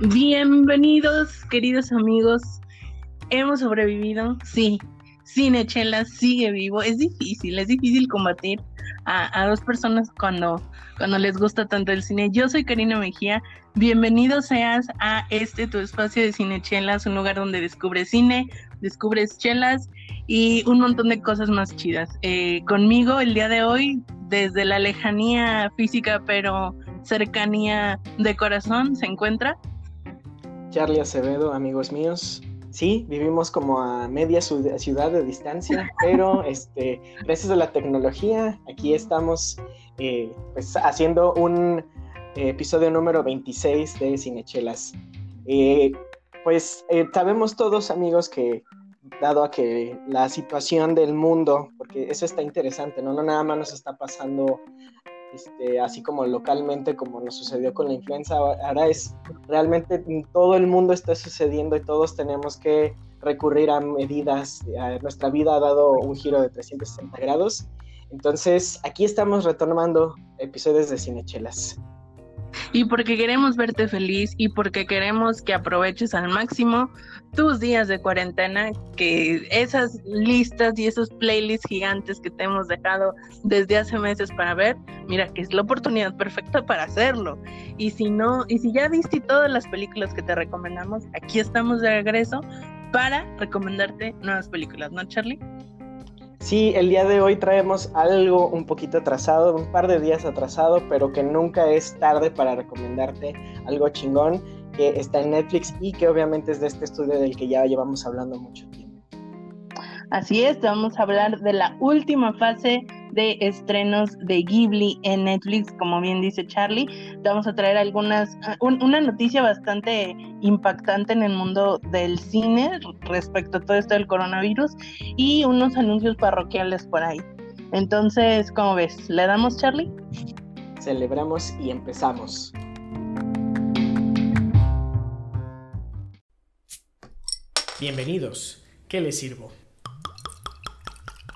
Bienvenidos, queridos amigos. Hemos sobrevivido, sí. Cinechela sigue vivo. Es difícil, es difícil combatir a, dos personas cuando, cuando les gusta tanto el cine. Yo soy Karina Mejía. Bienvenido seas a este tu espacio de Cinechelas, un lugar donde descubres cine, descubres chelas y un montón de cosas más chidas. Eh, conmigo el día de hoy, desde la lejanía física, pero cercanía de corazón, se encuentra Charlie Acevedo, amigos míos. Sí, vivimos como a media ciudad de distancia, pero este, gracias a la tecnología, aquí estamos eh, pues, haciendo un eh, episodio número 26 de Cinechelas. Eh, pues sabemos todos, amigos, que dado a que la situación del mundo, porque eso está interesante, ¿no? No nada más nos está pasando este, así como localmente, como nos sucedió con la influenza, ahora es realmente todo el mundo está sucediendo y todos tenemos que recurrir a medidas. nuestra vida ha dado un giro de 360 grados. Entonces, aquí estamos retomando episodios de Cinechelas y porque queremos verte feliz y porque queremos que aproveches al máximo tus días de cuarentena, que esas listas y esos playlists gigantes que te hemos dejado desde hace meses para ver, mira que es la oportunidad perfecta para hacerlo. Y si no, y si ya viste todas las películas que te recomendamos, aquí estamos de regreso para recomendarte nuevas películas, ¿no, Charlie? Sí, el día de hoy traemos algo un poquito atrasado, un par de días atrasado, pero que nunca es tarde para recomendarte algo chingón que está en Netflix y que obviamente es de este estudio del que ya llevamos hablando mucho tiempo. Así es, vamos a hablar de la última fase de estrenos de Ghibli en Netflix, como bien dice Charlie. vamos a traer algunas, una noticia bastante impactante en el mundo del cine respecto a todo esto del coronavirus y unos anuncios parroquiales por ahí. Entonces, ¿cómo ves? ¿Le damos, Charlie? Celebramos y empezamos. Bienvenidos. ¿Qué les sirvo?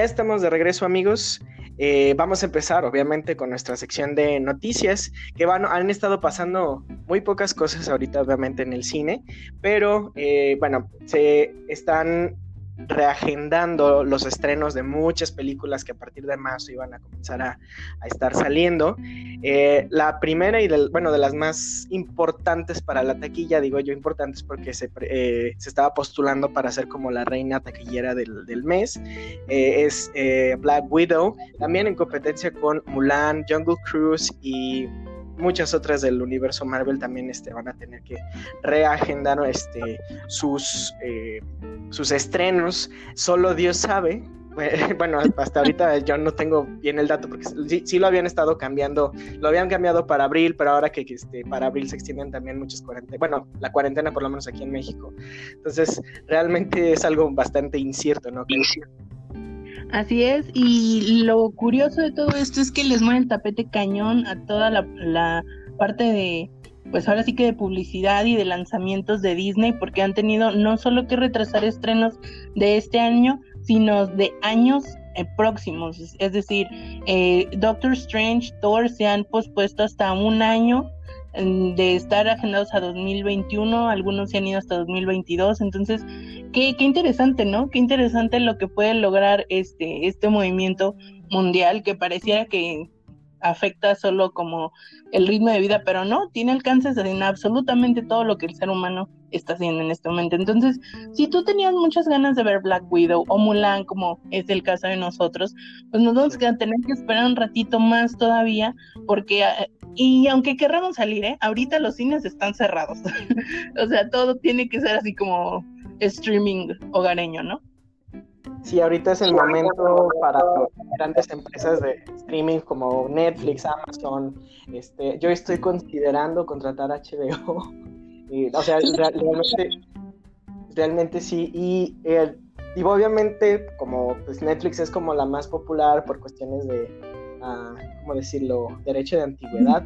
Ya estamos de regreso, amigos. Eh, vamos a empezar, obviamente, con nuestra sección de noticias, que van, han estado pasando muy pocas cosas ahorita, obviamente, en el cine, pero eh, bueno, se están reagendando los estrenos de muchas películas que a partir de marzo iban a comenzar a, estar saliendo. Eh, la primera y bueno, de las más importantes para la taquilla, digo yo importantes porque se, eh, estaba postulando para ser como la reina taquillera del, del mes, eh, es Black Widow, también en competencia con Mulan, Jungle Cruise y muchas otras del universo Marvel también este, van a tener que reagendar este, sus, eh, sus estrenos. Solo Dios sabe. Bueno, hasta ahorita yo no tengo bien el dato porque sí, lo habían estado cambiando, lo habían cambiado para abril, pero ahora que este, para abril se extienden también muchas cuarentenas, bueno, la cuarentena por lo menos aquí en México. Entonces, realmente es algo bastante incierto, ¿no? Así es, y lo curioso de todo esto es que les mueven tapete cañón a toda la, parte de, pues ahora sí que de publicidad y de lanzamientos de Disney, porque han tenido no solo que retrasar estrenos de este año, sino de años eh, próximos. Es decir, eh, Doctor Strange, Thor se han pospuesto hasta un año de estar agendados a 2021, algunos se han ido hasta 2022, entonces qué, qué interesante, ¿no? Qué interesante lo que puede lograr este, este movimiento mundial que pareciera que afecta solo como el ritmo de vida, pero no, tiene alcances en absolutamente todo lo que el ser humano está haciendo en este momento. Entonces, si tú tenías muchas ganas de ver Black Widow o Mulan, como es el caso de nosotros, pues nos vamos a tener que esperar un ratito más todavía, porque, eh, y aunque querramos salir, ¿eh? ahorita los cines están cerrados. o sea, todo tiene que ser así como streaming hogareño, ¿no? Sí, ahorita es el momento para grandes empresas de streaming como Netflix, Amazon. Este, yo estoy considerando contratar HBO. o sea, realmente, realmente sí. Y, eh, y obviamente, como pues Netflix es como la más popular por cuestiones de, uh, ¿cómo decirlo?, derecho de antigüedad.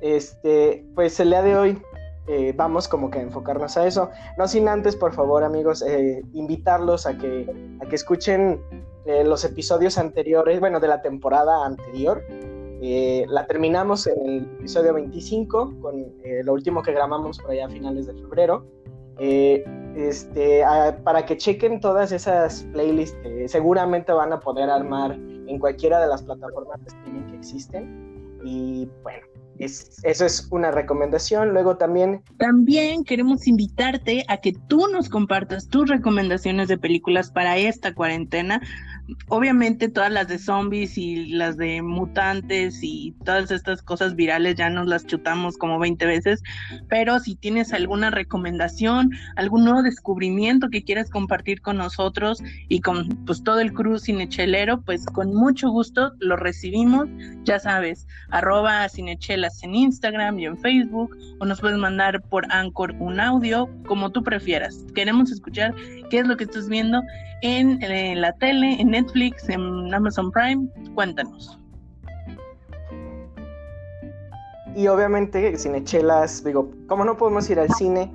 Este, pues el día de hoy eh, vamos como que a enfocarnos a eso. No sin antes, por favor, amigos, eh, invitarlos a que, a que escuchen eh, los episodios anteriores, bueno, de la temporada anterior. la terminamos en el episodio 25, con lo último que grabamos por allá finales de febrero. este, para que chequen todas esas playlists seguramente van a poder armar en cualquiera de las plataformas de streaming que existen. Y bueno, eso es una recomendación. Luego también... También queremos invitarte a que tú nos compartas tus recomendaciones de películas para esta cuarentena obviamente todas las de zombies y las de mutantes y todas estas cosas virales ya nos las chutamos como 20 veces, pero si tienes alguna recomendación, algún nuevo descubrimiento que quieras compartir con nosotros y con pues todo el crew cinechelero, pues con mucho gusto lo recibimos, ya sabes, arroba cinechelas en Instagram y en Facebook o nos puedes mandar por Anchor un audio, como tú prefieras. Queremos escuchar qué es lo que estás viendo en, en la tele, en Netflix, en Amazon Prime? Cuéntanos. Y obviamente, Cinechelas, digo, como no podemos ir al cine,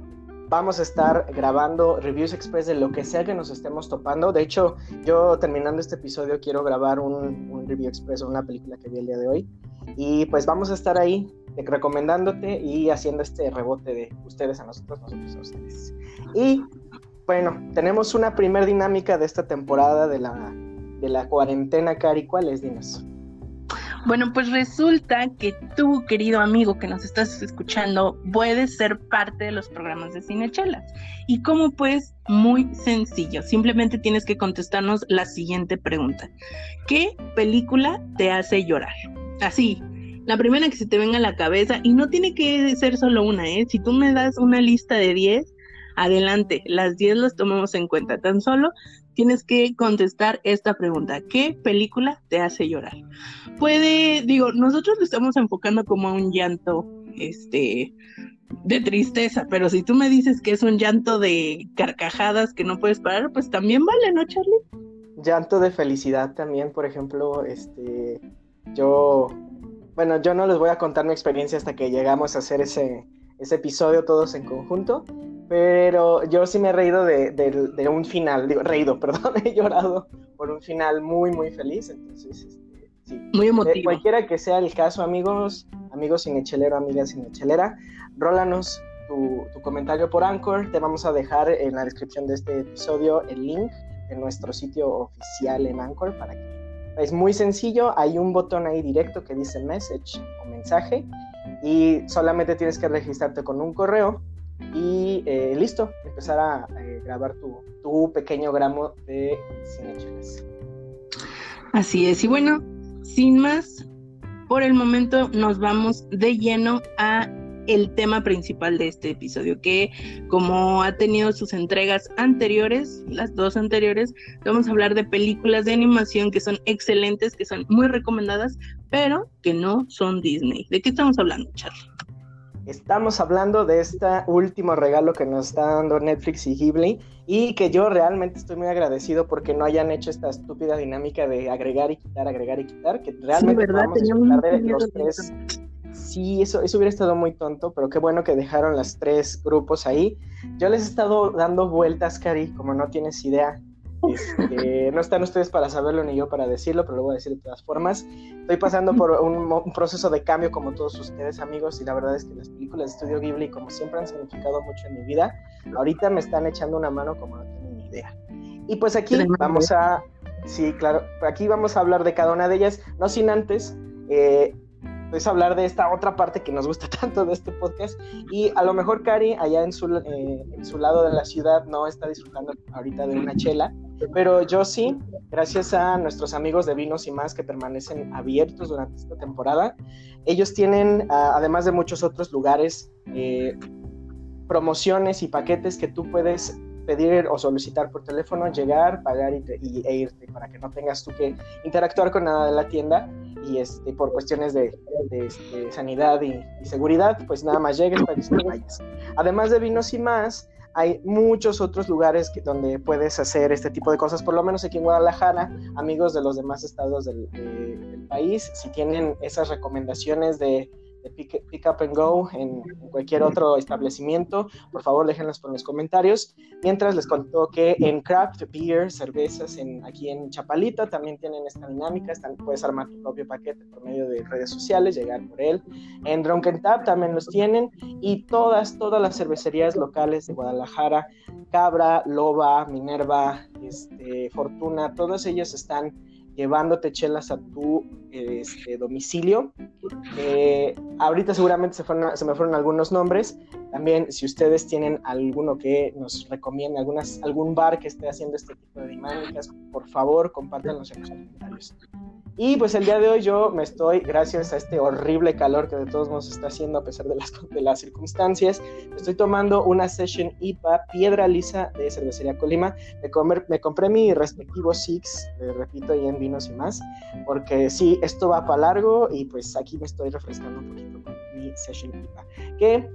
vamos a estar grabando reviews express de lo que sea que nos estemos topando. De hecho, yo terminando este episodio quiero grabar un, un review express de una película que vi el día de hoy. Y pues vamos a estar ahí recomendándote y haciendo este rebote de ustedes a nosotros, nosotros a ustedes. Y bueno, tenemos una primer dinámica de esta temporada de la de la cuarentena, Cari. ¿Cuál es, dinos? Bueno, pues resulta que tú, querido amigo que nos estás escuchando, puedes ser parte de los programas de Cinechelas. ¿Y cómo? Pues muy sencillo. Simplemente tienes que contestarnos la siguiente pregunta. ¿Qué película te hace llorar? Así, la primera que se te venga a la cabeza, y no tiene que ser solo una, ¿eh? Si tú me das una lista de 10, adelante, las 10 las tomamos en cuenta. Tan solo tienes que contestar esta pregunta. ¿Qué película te hace llorar? Puede, digo, nosotros lo estamos enfocando como a un llanto, este, de tristeza, pero si tú me dices que es un llanto de carcajadas que no puedes parar, pues también vale, ¿no, Charlie? Llanto de felicidad también, por ejemplo, este, yo, bueno, yo no les voy a contar mi experiencia hasta que llegamos a hacer ese, ese episodio todos en conjunto, pero yo sí me he reído de, un final, digo, reído, perdón, he llorado por un final muy, muy feliz. Entonces, este, sí. Muy emotivo. Cualquiera que sea el caso, amigos, amigos cinechelero, amigas cinechelera, rólanos tu, tu comentario por Anchor. Te vamos a dejar en la descripción de este episodio el link de nuestro sitio oficial en Anchor para que es muy sencillo, hay un botón ahí directo que dice message o mensaje y solamente tienes que registrarte con un correo y eh, listo, empezar a eh, grabar tu, tu, pequeño gramo de cinechelas. Así es, y bueno, sin más, por el momento nos vamos de lleno a el tema principal de este episodio, que como ha tenido sus entregas anteriores, las dos anteriores, vamos a hablar de películas de animación que son excelentes, que son muy recomendadas, pero que no son Disney. ¿De qué estamos hablando, Charlie? Estamos hablando de este último regalo que nos está dando Netflix y Ghibli y que yo realmente estoy muy agradecido porque no hayan hecho esta estúpida dinámica de agregar y quitar, agregar y quitar, que realmente sí, ¿verdad? de los tres. Sí, eso, eso hubiera estado muy tonto, pero qué bueno que dejaron los tres grupos ahí. Yo les he estado dando vueltas, Cari, como no tienes idea. Este, no están ustedes para saberlo ni yo para decirlo, pero lo voy a decir de todas formas. Estoy pasando por un, proceso de cambio como todos ustedes amigos y la verdad es que las películas de Estudio Ghibli como siempre han significado mucho en mi vida, ahorita me están echando una mano como no tienen ni idea. Y pues aquí vamos a, sí, claro, aquí vamos a hablar de cada una de ellas, no sin antes eh, pues hablar de esta otra parte que nos gusta tanto de este podcast. Y a lo mejor Cari, allá en su, eh, en su lado de la ciudad, no está disfrutando ahorita de una chela, pero yo sí, gracias a nuestros amigos de Vinos y más que permanecen abiertos durante esta temporada. Ellos tienen, además de muchos otros lugares, eh, promociones y paquetes que tú puedes pedir o solicitar por teléfono, llegar, pagar y, e irte para que no tengas tú que interactuar con nada de la tienda y este, por cuestiones de, este, sanidad y, seguridad, pues nada más llegues, para que vayas. Además de vinos y más, hay muchos otros lugares que, donde puedes hacer este tipo de cosas, por lo menos aquí en Guadalajara, amigos de los demás estados del país, si tienen esas recomendaciones de pick, Up and Go en, cualquier otro establecimiento, por favor déjenlas por los comentarios. Mientras les contó que en Craft Beer, cervezas en, aquí en Chapalita también tienen esta dinámica, puedes armar tu propio paquete por medio de redes sociales, llegar por él. En Drunken Tap también los tienen y todas, todas las cervecerías locales de Guadalajara, Cabra, Loba, Minerva, este, Fortuna, todas ellas están llevándote chelas a tu este, domicilio. Eh, ahorita seguramente se, me fueron algunos nombres. También, si ustedes tienen alguno que nos recomiende, algún bar que esté haciendo este tipo de dinámicas, por favor, compártanlos en los comentarios. Y pues el día de hoy yo me estoy, gracias a este horrible calor que de todos modos está haciendo a pesar de las, de las circunstancias, estoy tomando una Session IPA Piedra Lisa de Cervecería Colima. Me, comer, me compré mi respectivo Six, repito, y en vinos y más, porque sí, esto va para largo y pues aquí me estoy refrescando un poquito con mi Session IPA. Que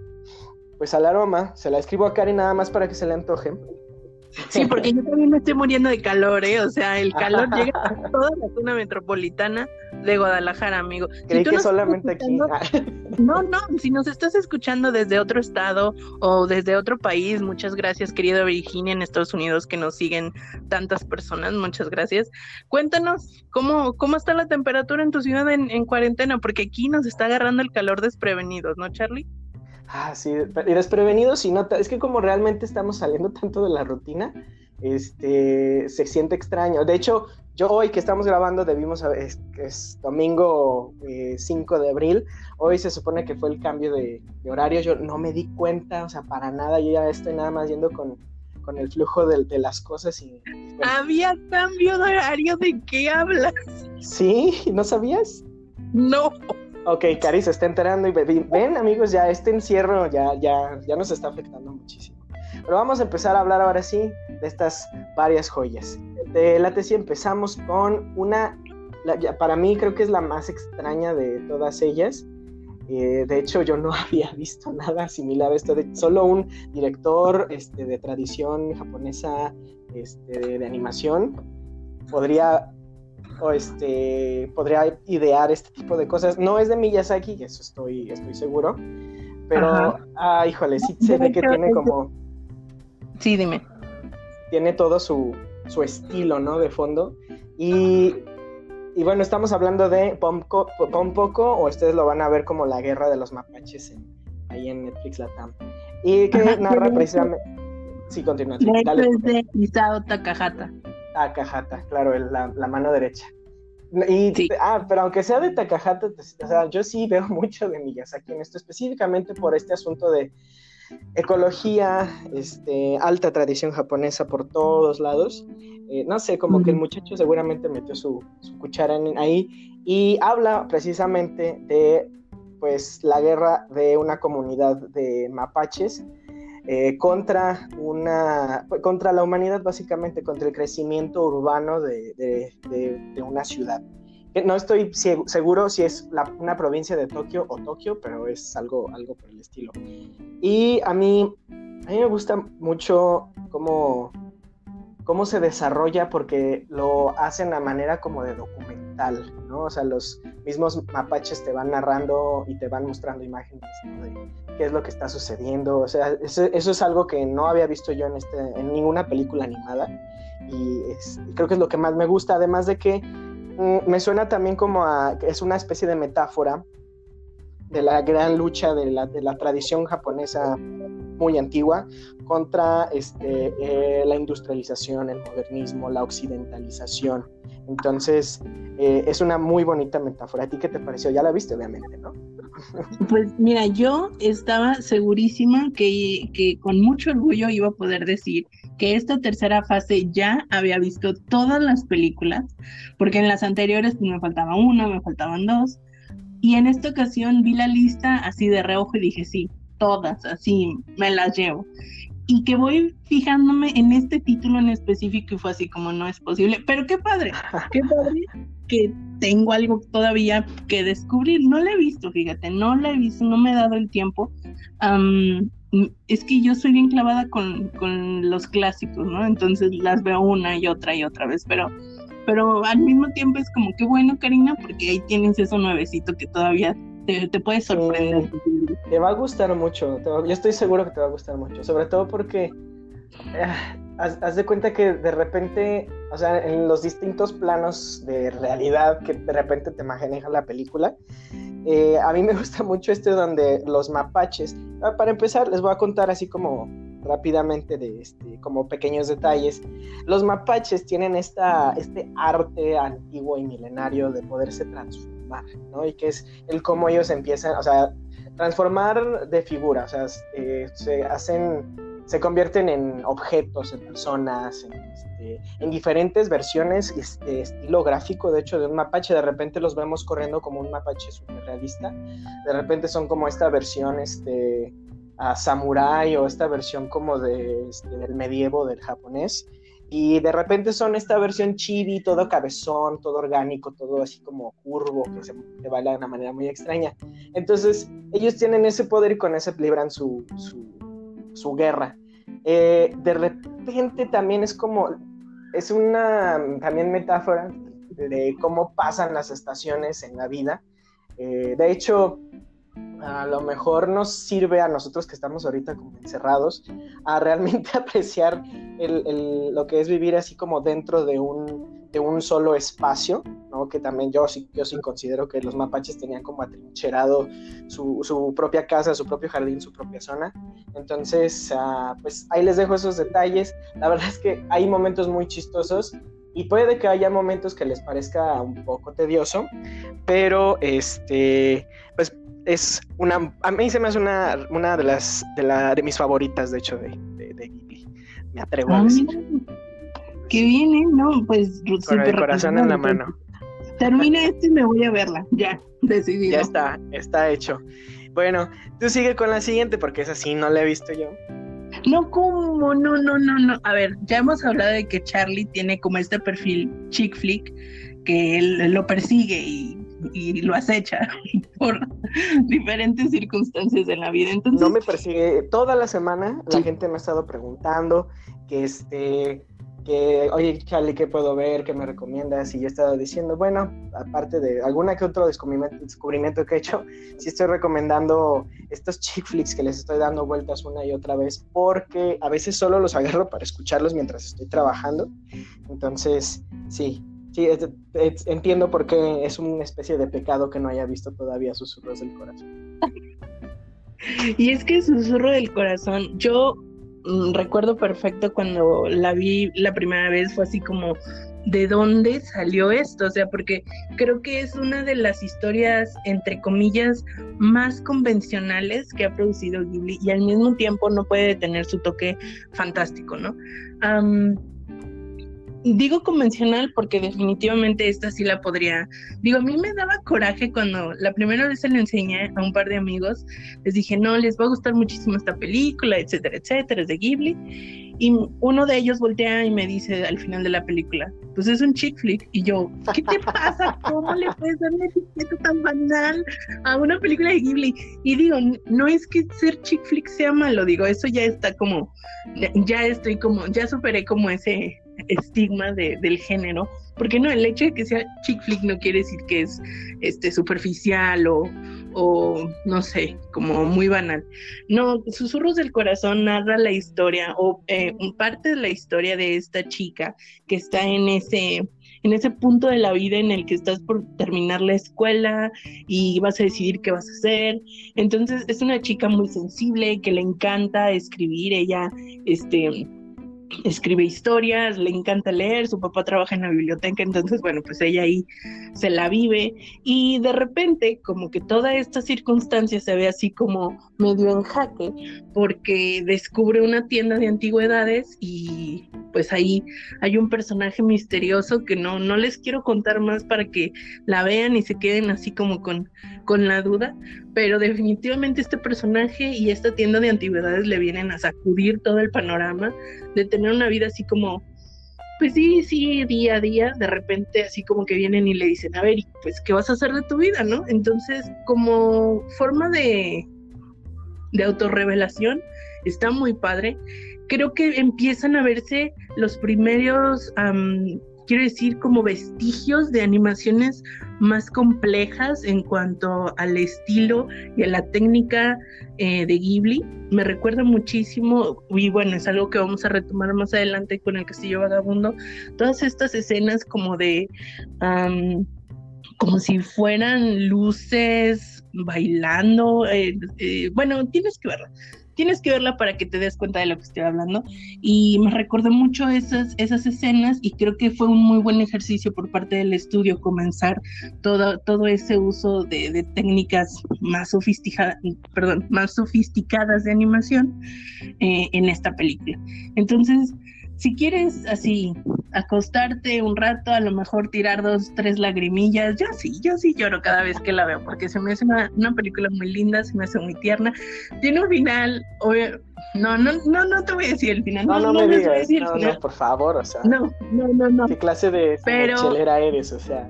pues al aroma, se la escribo a Karen nada más para que se le antoje Sí, porque yo también me estoy muriendo de calor, ¿eh? O sea, el calor llega a toda la zona metropolitana de Guadalajara, amigo. Creí que solamente aquí. No, no, si nos estás escuchando desde otro estado o desde otro país, muchas gracias, querido Virginia, en Estados Unidos, que nos siguen tantas personas, muchas gracias. Cuéntanos, ¿cómo, cómo está la temperatura en tu ciudad en, en cuarentena? Porque aquí nos está agarrando el calor desprevenidos, ¿no, Charlie? Ah, sí, y desprevenidos y nota, es que como realmente estamos saliendo tanto de la rutina, este, se siente extraño. De hecho, yo hoy que estamos grabando, debimos es, es domingo 5 eh, de abril, hoy se supone que fue el cambio de, horario, yo no me di cuenta, o sea, para nada, yo ya estoy nada más yendo con, con el flujo de, de las cosas y... Había cambio de horario, ¿de qué hablas? Sí, ¿no sabías? No. Ok, Cari se está enterando y ven amigos, ya este encierro ya, ya, ya nos está afectando muchísimo. Pero vamos a empezar a hablar ahora sí de estas varias joyas. De la tesis empezamos con una, para mí creo que es la más extraña de todas ellas. Eh, de hecho, yo no había visto nada similar a esto. De, solo un director este, de tradición japonesa este, de animación podría o este, podría idear este tipo de cosas. No es de Miyazaki, eso estoy, estoy seguro. Pero, ah, híjole, sí se ve que tiene como. Sí, dime. Tiene todo su, su estilo, ¿no? De fondo. Y, y bueno, estamos hablando de Pompoco, o ustedes lo van a ver como la guerra de los mapaches ahí en Netflix Latam. Y que narra precisamente. Sí, continúa. es de Isao Takahata. Takahata, claro, la, la mano derecha. Y, Ah, pero aunque sea de Takahata, pues, o sea, yo sí veo mucho de Miyazaki en esto, específicamente por este asunto de ecología, este, alta tradición japonesa por todos lados. Eh, no sé, como que el muchacho seguramente metió su, su cuchara en, ahí y habla precisamente de pues la guerra de una comunidad de mapaches eh, contra, una, contra la humanidad, básicamente contra el crecimiento urbano de, de, una ciudad. No estoy seguro si es una provincia de Tokio o Tokio, pero es algo, algo por el estilo. Y a mí, a mí me gusta mucho cómo, cómo se desarrolla porque lo hacen a manera como de documental, ¿no? O sea, los mismos mapaches te van narrando y te van mostrando imágenes de qué es lo que está sucediendo. O sea, eso, es algo que no había visto yo en, este, en ninguna película animada y, creo que es lo que más me gusta, además de que mm, me suena también como a, es una especie de metáfora de la gran lucha de la, de la tradición japonesa muy antigua contra este, eh, la industrialización, el modernismo, la occidentalización. Entonces, eh, es una muy bonita metáfora. ¿A ti qué te pareció? Ya la viste, obviamente, ¿no? Pues mira, yo estaba segurísima que, que con mucho orgullo iba a poder decir que esta tercera fase ya había visto todas las películas, porque en las anteriores pues, me faltaba una, me faltaban dos, y en esta ocasión vi la lista así de reojo y dije, sí, todas, así me las llevo. y que voy fijándome en este título en específico y fue así como no es posible, pero qué padre, qué padre que tengo algo todavía que descubrir, no la he visto, fíjate, no la he visto, no me he dado el tiempo, es que yo soy bien clavada con, con los clásicos, ¿no? Entonces las veo una y otra y otra vez, pero pero al mismo tiempo es como que bueno, Karina, porque ahí tienes eso nuevecito que todavía te, te puede sorprender. te va a gustar mucho, yo estoy seguro que te va a gustar mucho, sobre todo porque eh, haz, de cuenta que de repente, o sea, en los distintos planos de realidad que de repente te maneja la película, eh, a mí me gusta mucho este donde los mapaches, ah, para empezar les voy a contar así como rápidamente de este, como pequeños detalles. Los mapaches tienen esta, este arte antiguo y milenario de poderse transformar, ¿no? Y que es el cómo ellos empiezan, o sea, transformar de figura, o sea, eh, se hacen, se convierten en objetos, en personas, en, este, en diferentes versiones, este, estilo gráfico, de hecho, de un mapache, de repente los vemos corriendo como un mapache super realista, de repente son como esta versión, este, a samurai o esta versión como de, este, del medievo del japonés. Y de repente son esta versión chibi, todo cabezón, todo orgánico, todo así como curvo, que se baila de una manera muy extraña. Entonces, ellos tienen ese poder y con ese libran su, su, guerra. Eh, de repente también es como, es una también metáfora de cómo pasan las estaciones en la vida. Eh, de hecho, a lo mejor nos sirve a nosotros que estamos ahorita como encerrados a realmente apreciar lo que es vivir así como dentro de un, de un solo espacio, ¿no? que también yo sí, yo sí considero que los mapaches tenían como atrincherado su, su propia casa, su propio jardín, su propia zona. Entonces, ah, pues ahí les dejo esos detalles. La verdad es que hay momentos muy chistosos y puede que haya momentos que les parezca un poco tedioso, pero este, es una, a mí se me hace una, una de las, de, la, de mis favoritas, de hecho, de, de, Ghibli. Me atrevo a ah, decir. Qué bien, ¿eh? No, pues Con el corazón en la mano. Termina esto y me voy a verla, ya, decidido. Ya está, está hecho. Bueno, tú sigue con la siguiente porque esa sí no la he visto yo. No, ¿cómo? No, no, no, no. A ver, ya hemos hablado de que Charlie tiene como este perfil chick flick que él lo persigue y y lo acecha por diferentes circunstancias en la vida. Entonces, no me persigue. Toda la semana la gente me ha estado preguntando que este que, oye, Charlie, ¿qué puedo ver? ¿Qué me recomiendas? Y yo he estado diciendo, bueno, aparte de alguna que otro descubrimiento, descubrimiento que he hecho, sí estoy recomendando estos chick flicks que les estoy dando vueltas una y otra vez, porque a veces solo los agarro para escucharlos mientras estoy trabajando. Entonces, sí, Sí, entiendo por qué es una especie de pecado que no haya visto todavía Susurros del Corazón. y es que Susurro del Corazón, yo mm, recuerdo perfecto cuando la vi la primera vez, fue así como, ¿de dónde salió esto? O sea, porque creo que es una de las historias, entre comillas, más convencionales que ha producido Ghibli y al mismo tiempo no puede tener su toque fantástico, ¿no? Digo convencional porque definitivamente esta sí la podría. Digo, a mí me daba coraje cuando la primera vez se lo enseñé a un par de amigos. Les dije, no, les va a gustar muchísimo esta película, etcétera, etcétera, es de Ghibli. Y uno de ellos voltea y me dice al final de la película, pues es un chick flick. Y yo, ¿qué te pasa? ¿Cómo le puedes dar una etiqueta tan banal a una película de Ghibli? Y digo, no es que ser chick flick sea malo, digo, eso ya está como, ya estoy como, ya superé como ese estigma de, del género, porque no, el hecho de que sea chick flick no quiere decir que es este superficial o, o no sé, como muy banal. No, Susurros del Corazón narra la historia o eh, parte de la historia de esta chica que está en ese en ese punto de la vida en el que estás por terminar la escuela y vas a decidir qué vas a hacer. Entonces es una chica muy sensible que le encanta escribir, ella este escribe historias, le encanta leer, su papá trabaja en la biblioteca, entonces, bueno, pues ella ahí se la vive. Y de repente como que toda esta circunstancia se ve así como medio en jaque porque descubre una tienda de antigüedades y pues ahí hay un personaje misterioso que no, no les quiero contar más para que la vean y se queden así como con, con la duda, pero definitivamente este personaje y esta tienda de antigüedades le vienen a sacudir todo el panorama de tener una vida así como, pues sí, sí, día a día, de repente así como que vienen y le dicen, a ver, pues, ¿qué vas a hacer de tu vida, no? Entonces, como forma de, de autorrevelación, está muy padre. Creo que empiezan a verse los primeros quiero decir, como vestigios de animaciones más complejas en cuanto al estilo y a la técnica eh, de Ghibli. Me recuerda muchísimo, y bueno, es algo que vamos a retomar más adelante con el Castillo Vagabundo, todas estas escenas como de, como si fueran luces bailando, eh, eh, bueno, tienes que verlo tienes que verla para que te des cuenta de lo que estoy hablando. Y me recordó mucho esas, esas escenas y creo que fue un muy buen ejercicio por parte del estudio comenzar todo, todo ese uso de, técnicas más sofisticadas, perdón, más sofisticadas de animación eh, en esta película. Entonces, si quieres así acostarte un rato, a lo mejor tirar dos, tres lagrimillas, yo sí, yo sí lloro cada vez que la veo, porque se me hace una, película muy linda, se me hace muy tierna. Tiene un final, no, no, no, no te voy a decir el final. No, no, no me digas, no, no, por favor, o sea. No, no, no, no. ¿Qué clase de pero... chelera eres, o sea?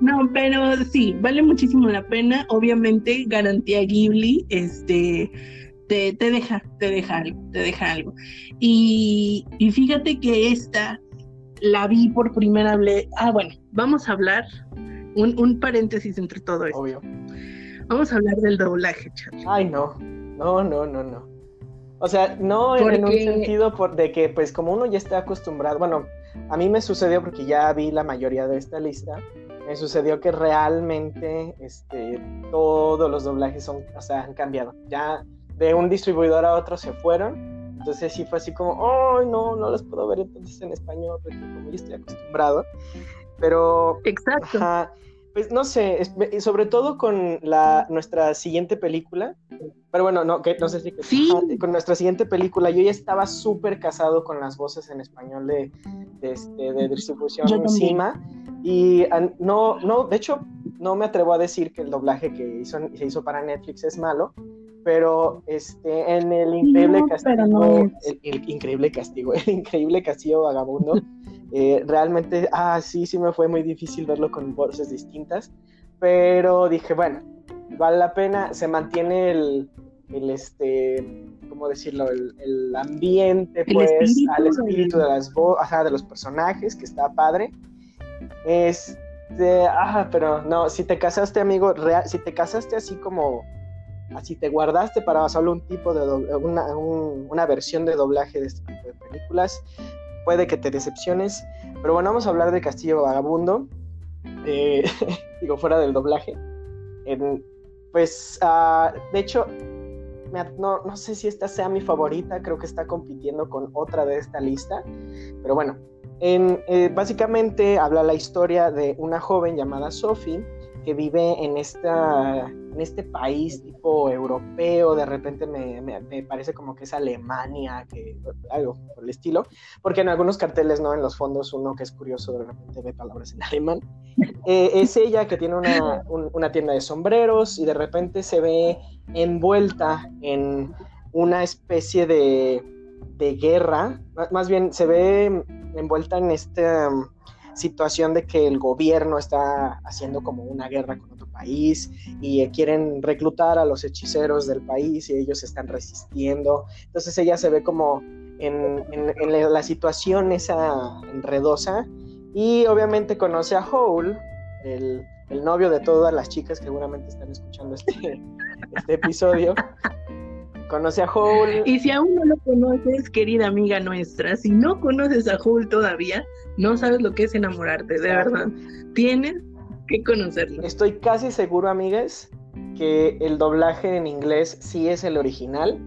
No, pero sí, vale muchísimo la pena. Obviamente, garantía Ghibli, este te, deja, te deja algo, te deja algo. Y, fíjate que esta la vi por primera vez. Ah, bueno, vamos a hablar, un, paréntesis entre todo esto. Obvio. Vamos a hablar del doblaje, Charlie. Ay, no, no, no, no, no. O sea, no en un sentido por, de que, pues, como uno ya está acostumbrado, bueno, a mí me sucedió porque ya vi la mayoría de esta lista, me sucedió que realmente, este, todos los doblajes son, o sea, han cambiado. Ya de un distribuidor a otro se fueron. Entonces sí fue así como, ay, no, no los puedo ver entonces en español, porque como yo estoy acostumbrado. Pero... Exacto. pues no sé, sobre todo con la, nuestra siguiente película. Pero bueno, no, que, no sé si... Sí. con nuestra siguiente película, yo ya estaba súper casado con las voces en español de, de, este, de distribución encima. Y no, no, de hecho, no me atrevo a decir que el doblaje que hizo, se hizo para Netflix es malo, pero este en el increíble castigo el, increíble castigo el increíble castigo vagabundo eh, realmente ah sí sí me fue muy difícil verlo con voces distintas pero dije bueno vale la pena se mantiene el, el este cómo decirlo el, ambiente pues al espíritu de las voces de los personajes que está padre. Este ah pero no si te casaste amigo real si te casaste así como Así te guardaste para solo un tipo de una, versión de doblaje de este tipo de películas, puede que te decepciones. Pero bueno, vamos a hablar de Castillo Vagabundo. Eh, digo, fuera del doblaje. pues, ah, de hecho, no, no, sé si esta sea mi favorita, creo que está compitiendo con otra de esta lista. Pero bueno, en, eh, básicamente habla la historia de una joven llamada Sophie que vive en, esta, en este país tipo europeo, de repente me, me, parece como que es Alemania, que, algo por el estilo, porque en algunos carteles, ¿no? En los fondos uno que es curioso de repente ve palabras en alemán. Eh, es ella que tiene una, una tienda de sombreros y de repente se ve envuelta en una especie de, de guerra, más bien se ve envuelta en este situación de que el gobierno está haciendo como una guerra con otro país y quieren reclutar a los hechiceros del país y ellos están resistiendo. Entonces ella se ve como en, la situación esa enredosa y obviamente conoce a Hole, el, el novio de todas las chicas que seguramente están escuchando este, este episodio. Conoce a Hole. Y si aún no lo conoces, querida amiga nuestra, si no conoces a Hole todavía, no sabes lo que es enamorarte, de verdad. Tienes que conocerlo. Estoy casi seguro, amigas, que el doblaje en inglés sí es el original.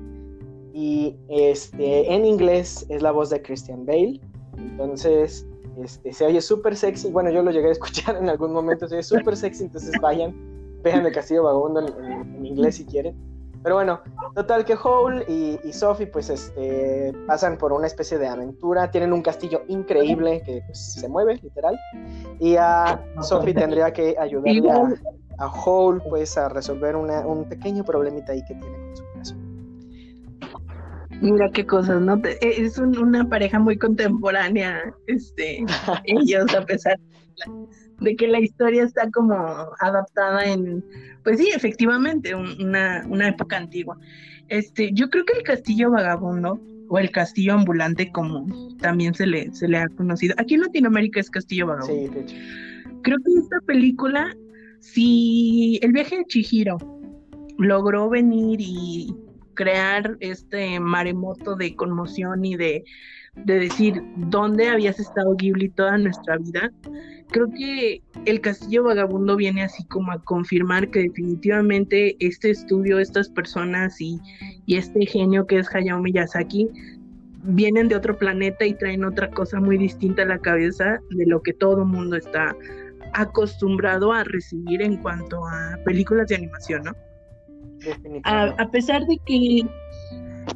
Y este, en inglés es la voz de Christian Bale. Entonces, este, se oye súper sexy. Bueno, yo lo llegué a escuchar en algún momento, se oye súper sexy. Entonces vayan, vean el Castillo Vagabundo en inglés si quieren. Pero bueno, total que Hole y, Sophie pues este, pasan por una especie de aventura, tienen un castillo increíble que pues, se mueve, literal, y a Sophie tendría que ayudarle a Hole, pues a resolver una, un pequeño problemita ahí que tiene con su caso. Mira qué cosas, ¿no? E, es una pareja muy contemporánea, este, ellos, a pesar de que la historia está como adaptada en, pues sí, efectivamente, una, una época antigua. Este, yo creo que el castillo vagabundo, o el castillo ambulante, como también se le, se le ha conocido, aquí en Latinoamérica es castillo vagabundo. Sí, de hecho. Creo que esta película, si el viaje de Chihiro logró venir y crear este maremoto de conmoción y de, decir dónde habías estado Ghibli toda nuestra vida, creo que el Castillo Vagabundo viene así como a confirmar que definitivamente este estudio, estas personas y, y este genio que es Hayao Miyazaki vienen de otro planeta y traen otra cosa muy distinta a la cabeza de lo que todo el mundo está acostumbrado a recibir en cuanto a películas de animación, ¿no? A, pesar de que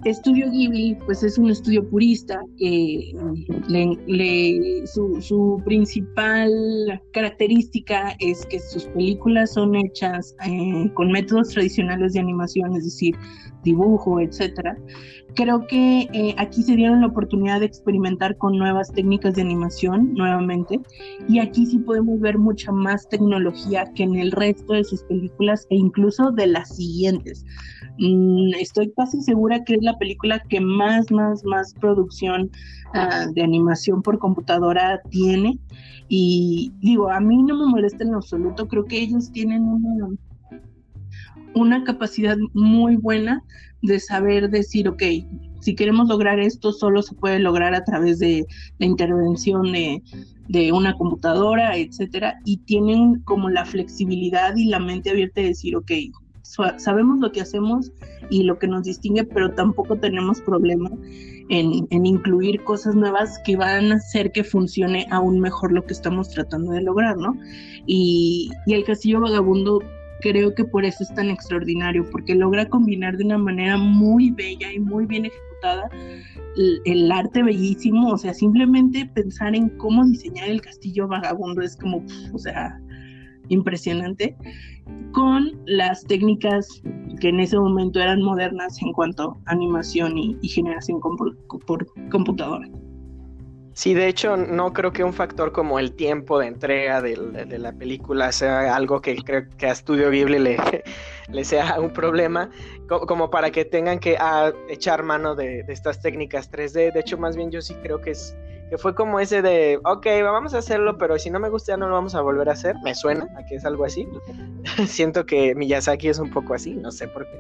Estudio Ghibli, pues es un estudio purista su, principal característica es que sus películas son hechas eh, con métodos tradicionales de animación, es decir, dibujo, etcétera. Creo que eh, aquí se dieron la oportunidad de experimentar con nuevas técnicas de animación nuevamente y aquí sí podemos ver mucha más tecnología que en el resto de sus películas e incluso de las siguientes. Mm, estoy casi segura que es la película que más, más, más producción ah, de animación por computadora tiene y digo, a mí no me molesta en absoluto, creo que ellos tienen una una capacidad muy buena de saber decir, ok, si queremos lograr esto, solo se puede lograr a través de la intervención de, de una computadora, etcétera, y tienen como la flexibilidad y la mente abierta de decir, ok, sabemos lo que hacemos y lo que nos distingue, pero tampoco tenemos problema en, en, incluir cosas nuevas que van a hacer que funcione aún mejor lo que estamos tratando de lograr, ¿no? Y, y el Castillo Vagabundo creo que por eso es tan extraordinario, porque logra combinar de una manera muy bella y muy bien ejecutada el, arte bellísimo, o sea, simplemente pensar en cómo diseñar el castillo vagabundo es como, o sea, impresionante, con las técnicas que en ese momento eran modernas en cuanto a animación y, generación por computadora. Sí, de hecho, no creo que un factor como el tiempo de entrega de, la película sea algo que creo que a Studio Ghibli le, sea un problema, como, para que tengan que ah, echar mano de, estas técnicas 3D. De hecho, más bien yo sí creo que es que fue como ese de, ok, vamos a hacerlo, pero si no me gusta no lo vamos a volver a hacer. Me suena a que es algo así. Siento que Miyazaki es un poco así, no sé por qué.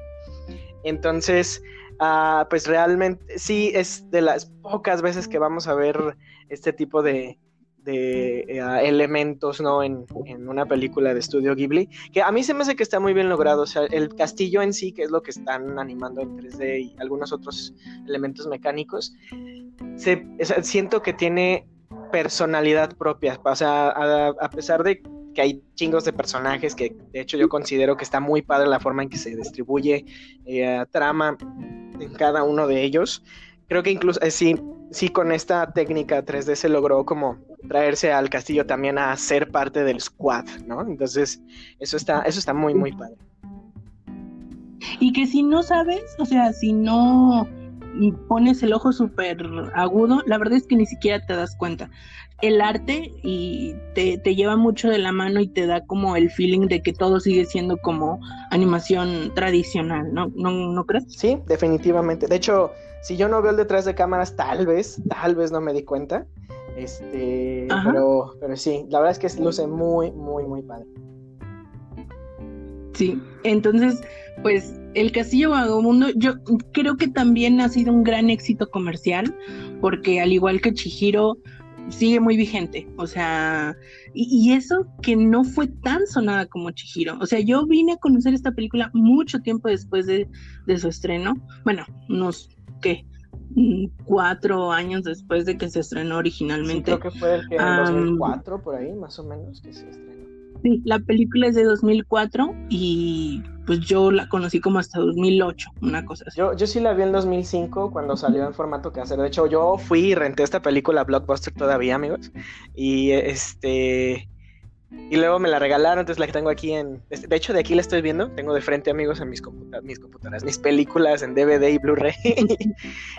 Entonces, Ah, pues realmente sí es de las pocas veces que vamos a ver este tipo de, ah, elementos ¿no? En, una película de estudio Ghibli, que a mí se me hace que está muy bien logrado, o sea, el castillo en sí, que es lo que están animando en 3D y algunos otros elementos mecánicos, siento que tiene personalidad propia, o sea, a pesar de que hay chingos de personajes que de hecho yo considero que está muy padre la forma en que se distribuye eh, trama en cada uno de ellos. Creo que incluso eh, sí, sí con esta técnica 3D se logró como traerse al castillo también a ser parte del squad, ¿no? Entonces, eso está, eso está muy, muy padre. Y que si no sabes, o sea, si no pones el ojo súper agudo, la verdad es que ni siquiera te das cuenta. El arte y te, te, lleva mucho de la mano y te da como el feeling de que todo sigue siendo como animación tradicional, ¿no? ¿No, no crees? Sí, definitivamente. De hecho, si yo no veo el detrás de cámaras, tal vez, tal vez no me di cuenta. Este, pero, pero sí, la verdad es que luce muy, muy, muy padre. Sí, entonces, pues el Castillo Vagabundo, yo creo que también ha sido un gran éxito comercial, porque al igual que Chihiro, sigue muy vigente. O sea, y, eso que no fue tan sonada como Chihiro. O sea, yo vine a conocer esta película mucho tiempo después de, su estreno. Bueno, unos, ¿qué? Mm, cuatro años después de que se estrenó originalmente. creo que fue el que en 2004, por ahí, más o menos, que se estrenó. Sí, la película es de 2004 y pues yo la conocí como hasta 2008, una cosa así. Yo, yo sí la vi en 2005 cuando salió en formato hacer. De hecho, yo fui y renté esta película Blockbuster todavía, amigos. Y este... y luego me la regalaron, entonces la que tengo aquí en... De hecho, de aquí la estoy viendo, tengo de frente, amigos, en mis, mis computadoras, mis películas en DVD y Blu-ray.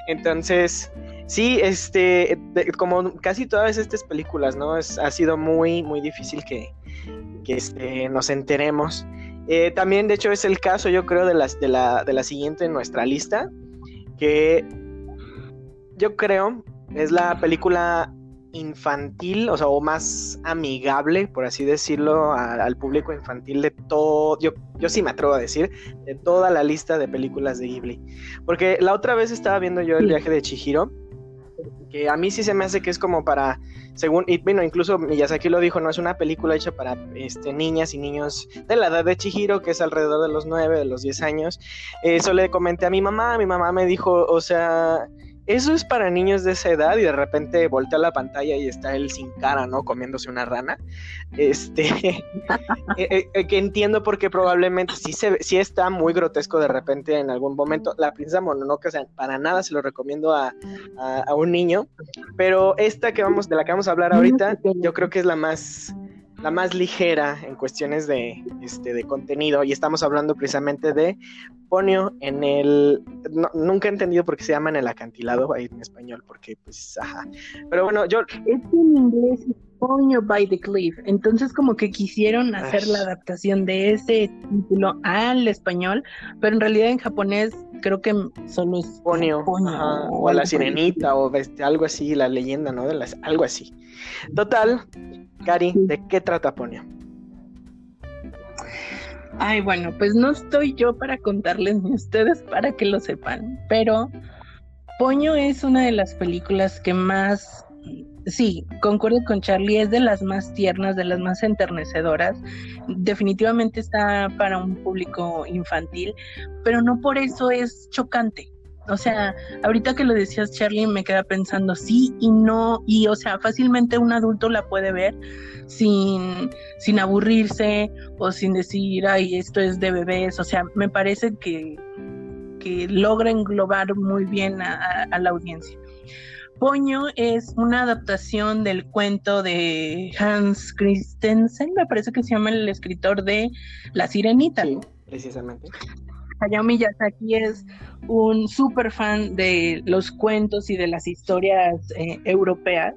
entonces, sí, este, como casi todas estas películas, ¿no? Es, ha sido muy, muy difícil que, que este, nos enteremos. Eh, también, de hecho, es el caso, yo creo, de, las, de, la, de la siguiente en nuestra lista, que yo creo es la película infantil, o sea, o más amigable, por así decirlo, al público infantil de todo, yo, yo sí me atrevo a decir, de toda la lista de películas de Ghibli. Porque la otra vez estaba viendo yo el viaje de Chihiro, que a mí sí se me hace que es como para, según, y bueno, incluso Miyazaki lo dijo, no es una película hecha para este, niñas y niños de la edad de Chihiro, que es alrededor de los 9, de los 10 años. Eso le comenté a mi mamá, mi mamá me dijo, o sea eso es para niños de esa edad y de repente voltea la pantalla y está él sin cara, ¿no? Comiéndose una rana. Este, eh, eh, eh, que entiendo porque probablemente sí, se, sí está muy grotesco de repente en algún momento. La princesa Mononoke, o sea, para nada se lo recomiendo a, a, un niño, pero esta que vamos, de la que vamos a hablar ahorita, yo creo que es la más la más ligera en cuestiones de, este, de contenido y estamos hablando precisamente de Ponio en el... nunca he entendido por qué se llama en el acantilado ahí en español, porque pues, ajá. Pero bueno, yo... Es en inglés Ponio by the Cliff, entonces como que quisieron hacer la adaptación de ese título al español, pero en realidad en japonés creo que solo es Ponio, o la sirenita o este, algo así, la leyenda, ¿no? De las, algo así. Total, Cari, ¿de qué trata Ponio? Ay, bueno, pues no estoy yo para contarles ni ustedes para que lo sepan, pero Poño es una de las películas que más, sí, concuerdo con Charlie, es de las más tiernas, de las más enternecedoras. Definitivamente está para un público infantil, pero no por eso es chocante. O sea, ahorita que lo decías, Charlie, me queda pensando sí y no, y o sea, fácilmente un adulto la puede ver sin, sin aburrirse o sin decir, ay, esto es de bebés. O sea, me parece que, que logra englobar muy bien a, a la audiencia. Poño es una adaptación del cuento de Hans Christensen, me parece que se llama el escritor de La Sirenita. Sí, precisamente. Hayao Miyazaki es un súper fan de los cuentos y de las historias eh, europeas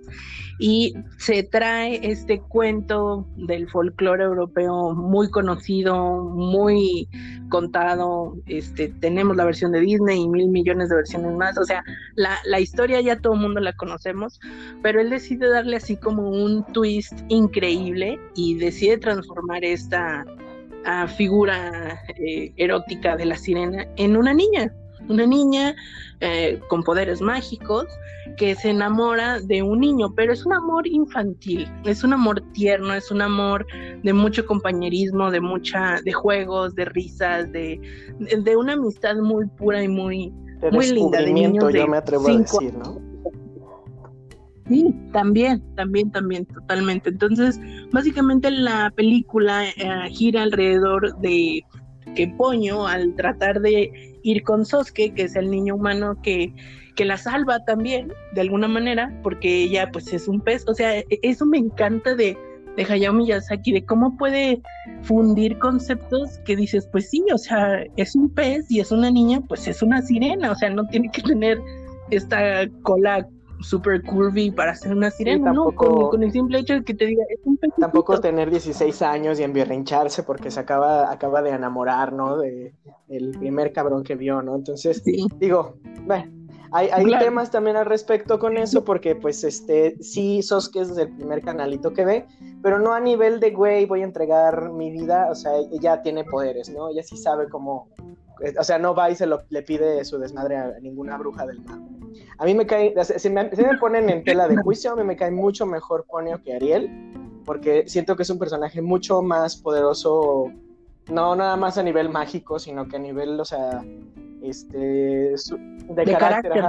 y se trae este cuento del folclore europeo muy conocido, muy contado, este, tenemos la versión de Disney y mil millones de versiones más, o sea, la, la historia ya todo el mundo la conocemos, pero él decide darle así como un twist increíble y decide transformar esta figura eh, erótica de la sirena en una niña, una niña eh, con poderes mágicos que se enamora de un niño, pero es un amor infantil, es un amor tierno, es un amor de mucho compañerismo, de mucha, de juegos, de risas, de, de una amistad muy pura y muy, muy linda. De niños yo me atrevo a decir, ¿no? Sí, también, también, también, totalmente. Entonces, básicamente la película eh, gira alrededor de que Poño, al tratar de ir con Sosuke, que es el niño humano que, que la salva también, de alguna manera, porque ella pues es un pez. O sea, e-, eso me encanta de, de Hayao Miyazaki, de cómo puede fundir conceptos que dices, pues sí, o sea, es un pez y es una niña, pues es una sirena, o sea, no tiene que tener esta cola super curvy para ser una sirena, ¿no? Con, el simple hecho de que te diga, es un Tampoco tener 16 años y envirrincharse porque se acaba, acaba de enamorar, ¿no? De el primer cabrón que vio, ¿no? Entonces, digo, bueno, hay, hay temas también al respecto con eso porque, pues, este, sí, que es el primer canalito que ve, pero no a nivel de, güey, voy a entregar mi vida, o sea, ella tiene poderes, ¿no? Ella sí sabe cómo, o sea, no va y se lo, le pide su desmadre a ninguna bruja del mar. A mí me cae, si me, me ponen en tela de juicio, a mí me cae mucho mejor Ponio que Ariel, porque siento que es un personaje mucho más poderoso, no nada más a nivel mágico, sino que a nivel, o sea, este de, carácter,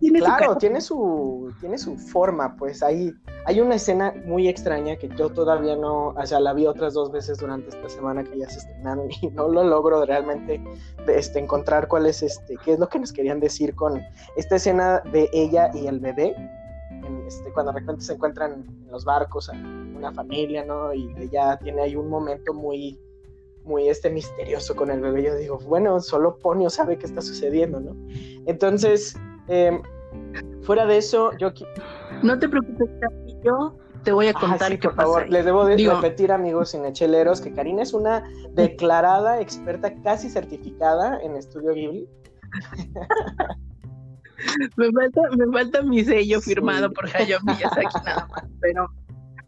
tiene claro su tiene su tiene su forma pues ahí hay una escena muy extraña que yo todavía no o sea la vi otras dos veces durante esta semana que ya se estrenaron y no lo logro realmente este encontrar cuál es este qué es lo que nos querían decir con esta escena de ella y el bebé este, cuando de repente se encuentran en los barcos una familia, ¿no? Y ella tiene ahí un momento muy, muy este misterioso con el bebé. Yo digo, bueno, solo Ponio sabe qué está sucediendo, ¿no? Entonces, em, fuera de eso, yo... No te preocupes, yo te voy a contar qué por favor. Les debo de repetir, amigos cinecheleros, que Karina es una declarada experta casi certificada en estudio Ghibli. me, falta, me falta mi sello firmado por Hayao Miyazaki nada más, pero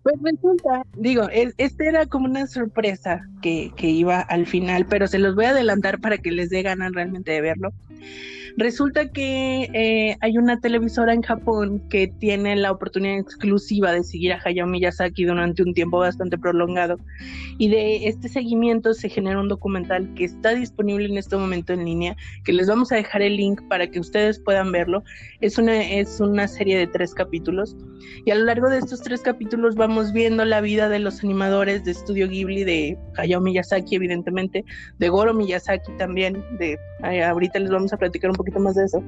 pues resulta, digo, esta era como una sorpresa que, que iba al final, pero se los voy a adelantar para que les dé ganas realmente de verlo. Resulta que eh, hay una televisora en Japón que tiene la oportunidad exclusiva de seguir a Hayao Miyazaki durante un tiempo bastante prolongado. Y de este seguimiento se genera un documental que está disponible en este momento en línea, que les vamos a dejar el link para que ustedes puedan verlo. Es una, es una serie de tres capítulos. Y a lo largo de estos tres capítulos vamos viendo la vida de los animadores de Estudio Ghibli, de Hayao Miyazaki, evidentemente, de Goro Miyazaki también, de ahorita les vamos a platicar un poco más de eso.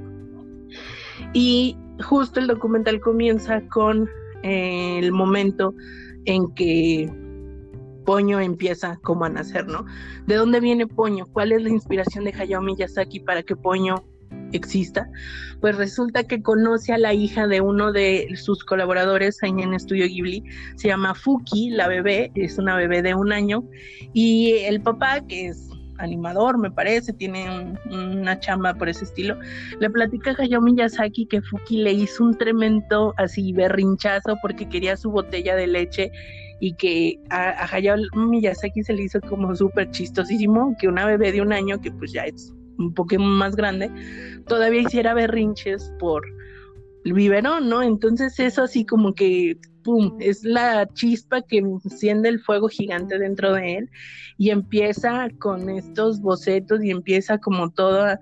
Y justo el documental comienza con eh, el momento en que Poño empieza como a nacer, ¿no? ¿De dónde viene Poño? ¿Cuál es la inspiración de Hayao Miyazaki para que Poño exista? Pues resulta que conoce a la hija de uno de sus colaboradores en Estudio Ghibli, se llama Fuki, la bebé, es una bebé de un año, y el papá, que es animador, me parece, tiene una chamba por ese estilo. Le platica a Hayao Miyazaki que Fuki le hizo un tremendo así berrinchazo porque quería su botella de leche y que a, Hayao Miyazaki se le hizo como súper chistosísimo que una bebé de un año, que pues ya es un poco más grande, todavía hiciera berrinches por el biberón, ¿no? Entonces eso así como que ¡pum! Es la chispa que enciende el fuego gigante dentro de él y empieza con estos bocetos y empieza como todo a,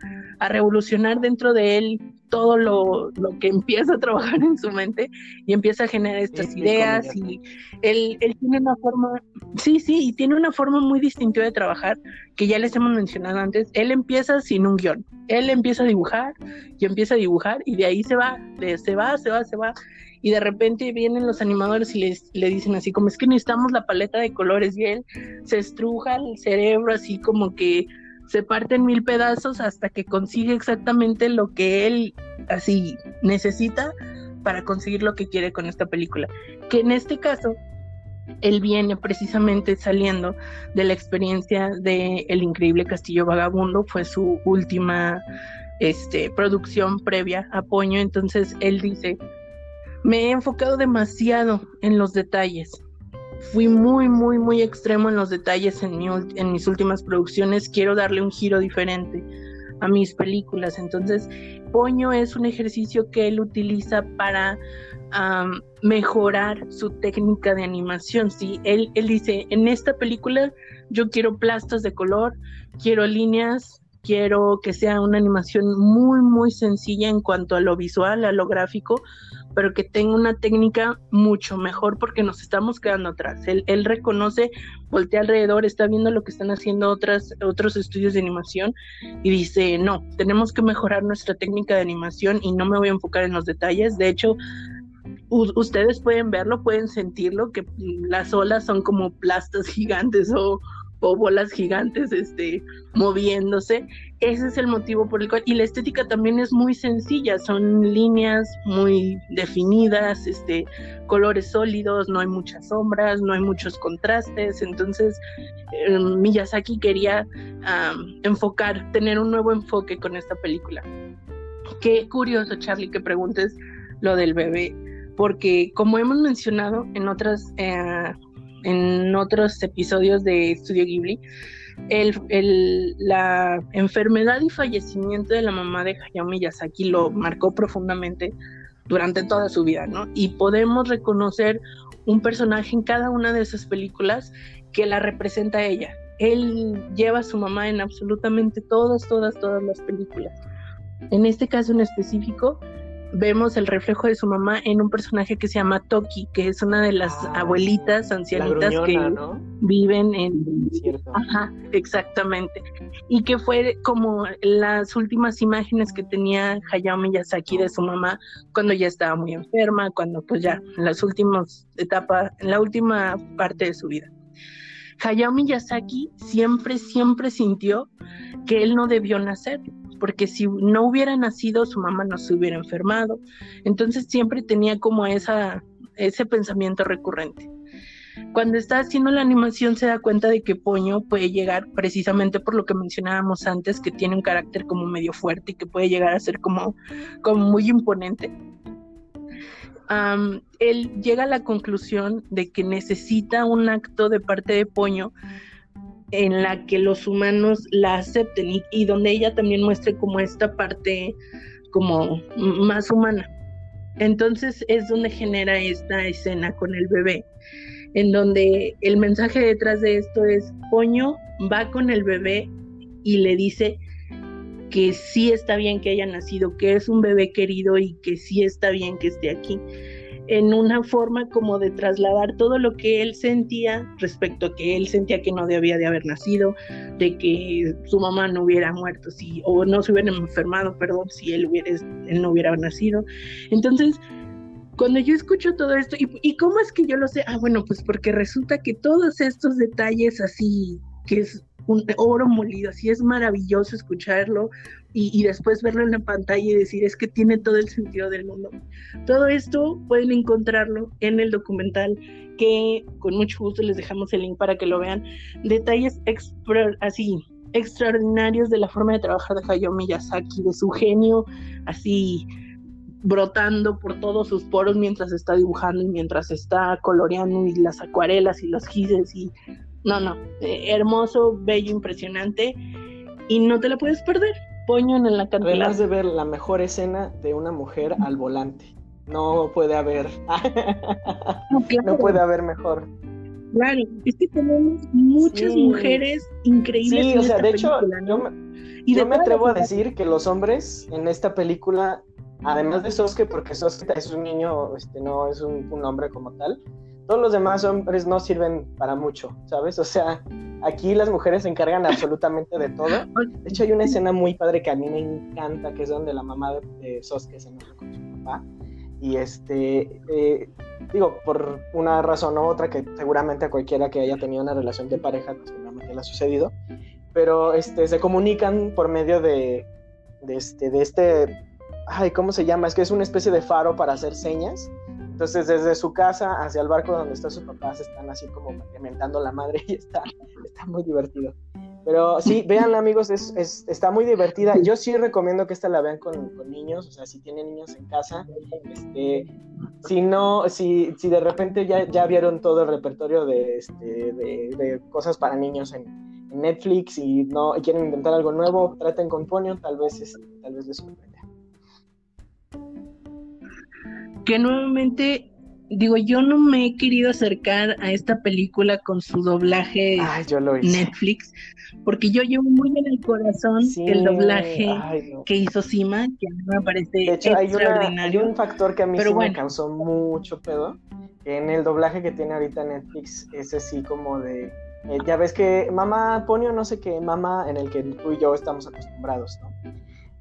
revolucionar dentro de él todo lo, que empieza a trabajar en su mente y empieza a generar estas ideas y él, él tiene una forma, sí, sí, y tiene una forma muy distintiva de trabajar que ya les hemos mencionado antes. Él empieza sin un guion, él empieza a dibujar y empieza a dibujar y de ahí se va, se va, se va, se va y de repente vienen los animadores y les, le dicen así como es que necesitamos la paleta de colores y él se estruja el cerebro así como que se parte en mil pedazos hasta que consigue exactamente lo que él así necesita para conseguir lo que quiere con esta película. Que en este caso, él viene precisamente saliendo de la experiencia de El Increíble Castillo Vagabundo, fue su última este, producción previa a Poño, entonces él dice, me he enfocado demasiado en los detalles. Fui muy, muy, muy extremo en los detalles en, mis últimas producciones. Quiero darle un giro diferente a mis películas. Entonces, Poño es un ejercicio que él utiliza para mejorar su técnica de animación. ¿sí? Él, él dice, en esta película yo quiero plastos de color, quiero líneas, quiero que sea una animación muy, muy sencilla en cuanto a lo visual, a lo gráfico, pero que tenga una técnica mucho mejor porque nos estamos quedando atrás. Él, reconoce, voltea alrededor, está viendo lo que están haciendo otras, otros estudios de animación y dice, no, tenemos que mejorar nuestra técnica de animación y no me voy a enfocar en los detalles. De hecho, ustedes pueden verlo, pueden sentirlo, que las olas son como plastas gigantes o, o bolas gigantes este, moviéndose. Ese es el motivo por el cual. Y la estética también es muy sencilla, son líneas muy definidas, este, colores sólidos, no hay muchas sombras, no hay muchos contrastes. Entonces, em, Miyazaki quería enfocar, tener un nuevo enfoque con esta película. Qué curioso, Charlie, que preguntes lo del bebé, porque como hemos mencionado en otras eh, en otros episodios de Estudio Ghibli, el, la enfermedad y fallecimiento de la mamá de Hayao Miyazaki lo marcó profundamente durante toda su vida, ¿no? Y podemos reconocer un personaje en cada una de esas películas que la representa a ella. Él lleva a su mamá en absolutamente todas, todas, todas las películas. En este caso en específico, vemos el reflejo de su mamá en un personaje que se llama Toki, que es una de las Ah, abuelitas ancianitas que viven en... Cierto. Ajá, exactamente. Y que fue como las últimas imágenes que tenía Hayao Miyazaki de su mamá cuando ya estaba muy enferma, cuando pues ya en las últimas etapas, en la última parte de su vida. Hayao Miyazaki siempre, siempre sintió que él no debió nacer, porque si no hubiera nacido, su mamá no se hubiera enfermado. Entonces siempre tenía como esa, ese pensamiento recurrente. Cuando está haciendo la animación se da cuenta de que Poño puede llegar precisamente por lo que mencionábamos antes, que tiene un carácter como medio fuerte y que puede llegar a ser como, como muy imponente. Él llega a la conclusión de que necesita un acto de parte de Poño en la que los humanos la acepten y, donde ella también muestre como esta parte como más humana. Entonces es donde genera esta escena con el bebé, en donde el mensaje detrás de esto es, Poño va con el bebé y le dice que sí está bien que haya nacido, que es un bebé querido y que sí está bien que esté aquí, en una forma como de trasladar todo lo que él sentía respecto a que él sentía que no debía de haber nacido, de que su mamá no hubiera muerto, si, o no se hubiera enfermado, perdón, si él, hubiera, él no hubiera nacido. Entonces, cuando yo escucho todo esto, y, ¿y cómo es que yo lo sé? Ah, bueno, pues porque resulta que todos estos detalles así, que es un oro molido, así es maravilloso escucharlo y, y, después verlo en la pantalla y decir es que tiene todo el sentido del mundo. Todo esto pueden encontrarlo en el documental que con mucho gusto les dejamos el link para que lo vean. Detalles así extraordinarios de la forma de trabajar de Hayao Miyazaki, de su genio así brotando por todos sus poros mientras está dibujando y mientras está coloreando y las acuarelas y los gises y no, no, eh, hermoso, bello, impresionante y no te la puedes perder. En el acantilado. Además de ver la mejor escena de una mujer al volante. No puede haber. no, claro. no, puede haber mejor. Claro, es que tenemos muchas sí. mujeres increíbles. Sí, en o sea, esta de hecho, yo me, y yo me atrevo a decir que los hombres en esta película, además de Sosuke, porque Sosuke es un niño, este, no es un, un hombre como tal, todos los demás hombres no sirven para mucho, ¿sabes? O sea, aquí las mujeres se encargan absolutamente de todo. De hecho, hay una escena muy padre que a mí me encanta, que es donde la mamá de, Sosuke se enoja con su papá. Y este, eh, digo, por una razón u otra, que seguramente a cualquiera que haya tenido una relación de pareja, pues, seguramente le ha sucedido, pero este, se comunican por medio de, de, este, de este, ay, ¿cómo se llama? Es que es una especie de faro para hacer señas. Entonces, desde su casa hacia el barco donde está su papá, se están así como mentando la madre y está, está muy divertido. Pero sí, véanla, amigos, es, es, está muy divertida. Yo sí recomiendo que esta la vean con, con, niños, o sea, si tienen niños en casa. Este, si no, si, si de repente ya, ya vieron todo el repertorio de, este, de, cosas para niños en, Netflix y no y quieren intentar algo nuevo, traten con Ponio, tal vez, es, tal vez les sorprenda. Que nuevamente digo, yo no me he querido acercar a esta película con su doblaje Ay, yo lo hice. Netflix, porque yo llevo muy en el corazón sí. el doblaje Ay, no. que hizo Sima, que a mí me parece de hecho, extraordinario. Hay, una, hay un factor que a mí Pero sí bueno. me causó mucho pedo, que en el doblaje que tiene ahorita Netflix es así como de... Eh, ya ves que mamá pone no sé qué, mamá en el que tú y yo estamos acostumbrados, ¿no?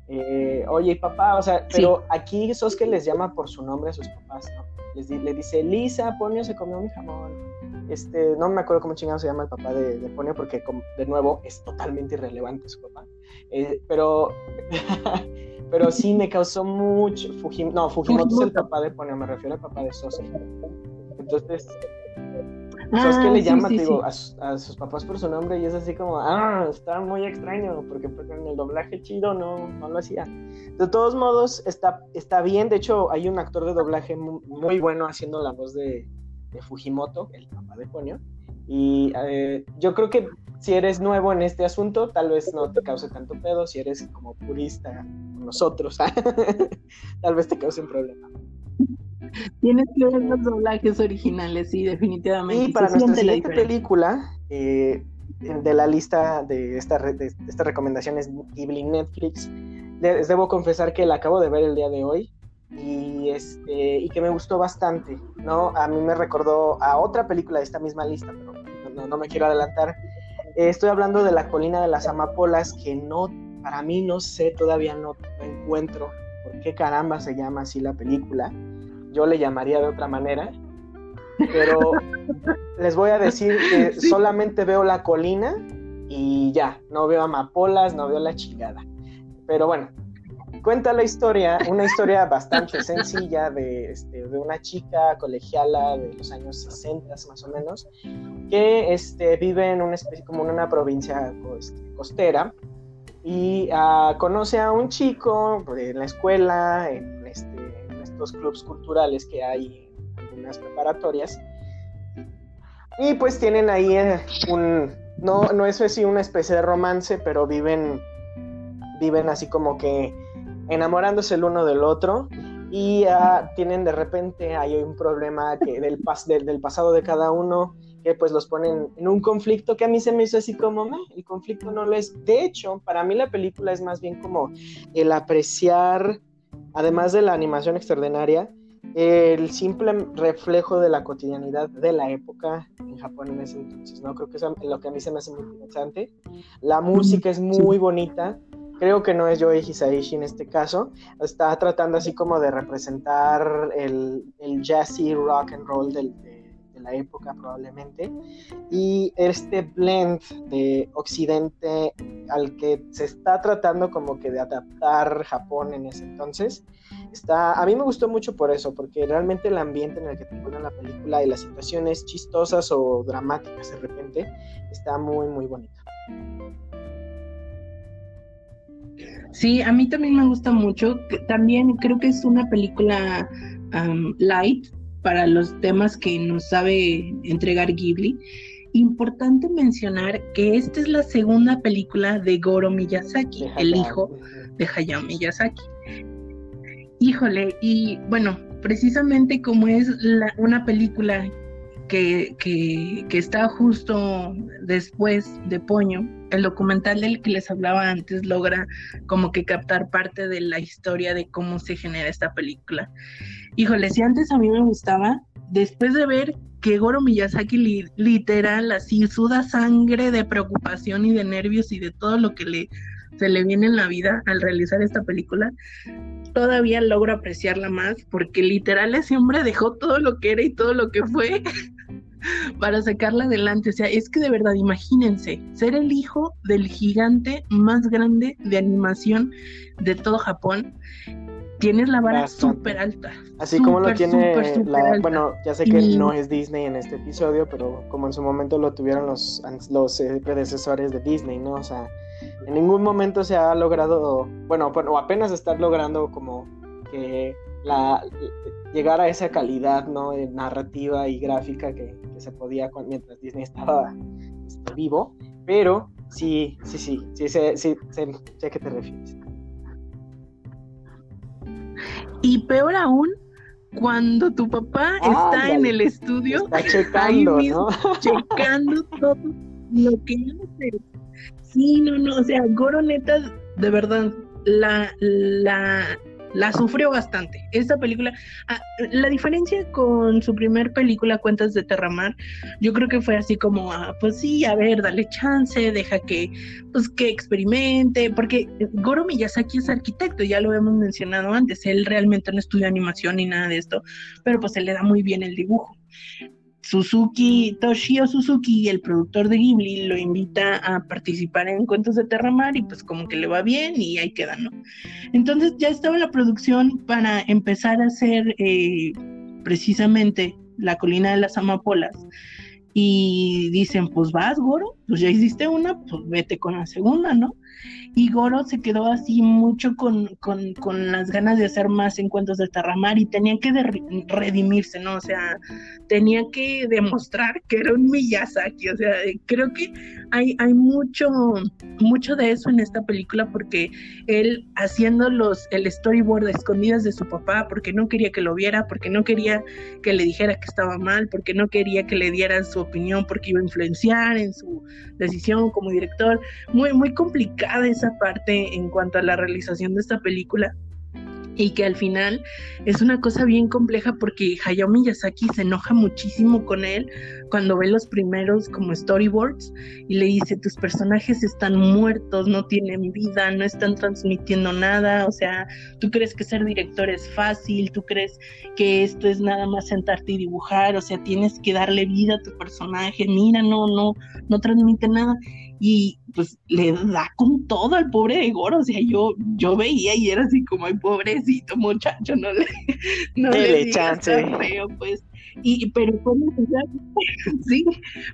Eh, oye, papá, o sea, pero sí. aquí Sosuke les llama por su nombre a sus papás, ¿no? Les di, le dice, Lisa, Ponio se comió mi jamón. Este, no me acuerdo cómo chingado se llama el papá de, de Ponio, porque de nuevo es totalmente irrelevante su papá. Eh, pero, pero sí me causó mucho. Fujim, no, Fujimoto es el papá de Ponio, me refiero al papá de Sosuke. Entonces, ah, Sosuke le llama, sí, sí, digo, sí. A, a, sus papás por su nombre y es así como, ah, está muy extraño, porque en el doblaje chido no, no lo hacía. De todos modos, está, está bien. De hecho, hay un actor de doblaje muy, muy bueno haciendo la voz de, de, Fujimoto, el papá de Ponio. Y eh, yo creo que si eres nuevo en este asunto, tal vez no te cause tanto pedo. Si eres como purista, como nosotros, tal vez te cause un problema. Tienes que ver los doblajes originales, sí, definitivamente. Y para nuestra siguiente película, eh, de la lista de, esta, de estas recomendaciones Ghibli Netflix, les debo confesar que la acabo de ver el día de hoy y, este, y que me gustó bastante, ¿no? A mí me recordó a otra película de esta misma lista, pero no, no me quiero adelantar. Eh, estoy hablando de La colina de las amapolas, que no, para mí no sé, todavía no encuentro por qué caramba se llama así la película. Yo le llamaría de otra manera, pero les voy a decir que solamente veo la colina y ya, no veo amapolas, no veo la chingada. Pero bueno, cuenta la historia, una historia bastante sencilla de, este, de una chica colegiala de los años 60 más o menos, que este, vive en una especie como en una provincia este, costera y uh, conoce a un chico en la escuela, en, en estos clubes culturales que hay en algunas preparatorias. Y pues tienen ahí eh, un, no, no es así una especie de romance, pero viven, viven así como que enamorándose el uno del otro y uh, tienen de repente hay un problema que del, pas del, del, pasado de cada uno que pues los ponen en un conflicto que a mí se me hizo así como, meh, el conflicto no lo es. De hecho, para mí la película es más bien como el apreciar, además de la animación extraordinaria, el simple reflejo de la cotidianidad de la época en Japón en ese entonces, ¿no? Creo que eso es lo que a mí se me hace muy interesante. La música es muy bonita, creo que no es Joey Hisaishi en este caso, está tratando así como de representar el, el jazzy rock and roll del, de, de, la época probablemente, y este blend de occidente al que se está tratando como que de adaptar Japón en ese entonces, está, a mí me gustó mucho por eso, porque realmente el ambiente en el que te ponen la película y las situaciones chistosas o dramáticas de repente, está muy, muy bonito. Sí, a mí también me gusta mucho. También creo que es una película light para los temas que nos sabe entregar Ghibli. Importante mencionar que esta es la segunda película de Goro Miyazaki, el hijo de Hayao Miyazaki. Híjole, y bueno, precisamente como es la, una película que, que, que, está justo después de Poño, el documental del que les hablaba antes logra como que captar parte de la historia de cómo se genera esta película. Híjole, si antes a mí me gustaba, después de ver que Goro Miyazaki li literal así suda sangre de preocupación y de nervios y de todo lo que le se le viene en la vida al realizar esta película, todavía logro apreciarla más porque literal ese hombre dejó todo lo que era y todo lo que fue para sacarla adelante. O sea, es que de verdad, imagínense, ser el hijo del gigante más grande de animación de todo Japón. Tienes la vara súper alta. Así super, como lo tiene super, la, bueno, ya sé que y... no es Disney en este episodio, pero como en su momento lo tuvieron los, los eh, predecesores de Disney, ¿no? O sea, en ningún momento se ha logrado, bueno, o apenas estar logrando como que la, llegar a esa calidad ¿no? narrativa y gráfica que, que se podía con, mientras Disney estaba este, vivo, pero sí, sí, sí, sí, sí, sí, sé a qué te refieres. Y peor aún, cuando tu papá ah, está en el estudio, está checando, ahí mismo, ¿no? checando todo lo que hace. Sí, no, no, o sea, Goro neta, de verdad, la, la, la sufrió bastante. Esta película, ah, la diferencia con su primer película, Cuentas de Terramar, yo creo que fue así como, ah, pues sí, a ver, dale chance, deja que, pues que experimente, porque Goro Miyazaki es arquitecto, ya lo hemos mencionado antes, él realmente no estudia animación ni nada de esto, pero pues él le da muy bien el dibujo. Suzuki, Toshio Suzuki, el productor de Ghibli, lo invita a participar en Cuentos de Terramar y pues como que le va bien y ahí queda, ¿no? Entonces ya estaba la producción para empezar a hacer eh, precisamente La colina de las amapolas y dicen, pues vas, Goro, pues ya hiciste una, pues vete con la segunda, ¿no? Y Goro se quedó así mucho con, con, con las ganas de hacer más encuentros de Terramar y tenía que redimirse, ¿no? O sea, tenía que demostrar que era un Miyazaki, o sea, creo que hay, hay mucho, mucho de eso en esta película porque él haciendo los, el storyboard a escondidas de su papá porque no quería que lo viera, porque no quería que le dijera que estaba mal, porque no quería que le dieran su opinión, porque iba a influenciar en su decisión como director, muy, muy complicada esa parte en cuanto a la realización de esta película. y que al final es una cosa bien compleja porque Hayao Miyazaki se enoja muchísimo con él cuando ve los primeros como storyboards y le dice tus personajes están muertos, no tienen vida, no están transmitiendo nada, o sea, tú crees que ser director es fácil, tú crees que esto es nada más sentarte y dibujar, o sea, tienes que darle vida a tu personaje, mira, no, no, no transmite nada y pues le da con todo al pobre de Goro, o sea, yo, yo veía y era así como, ay, pobrecito muchacho, no le, no le chance. pues, y, pero fue necesario, sí,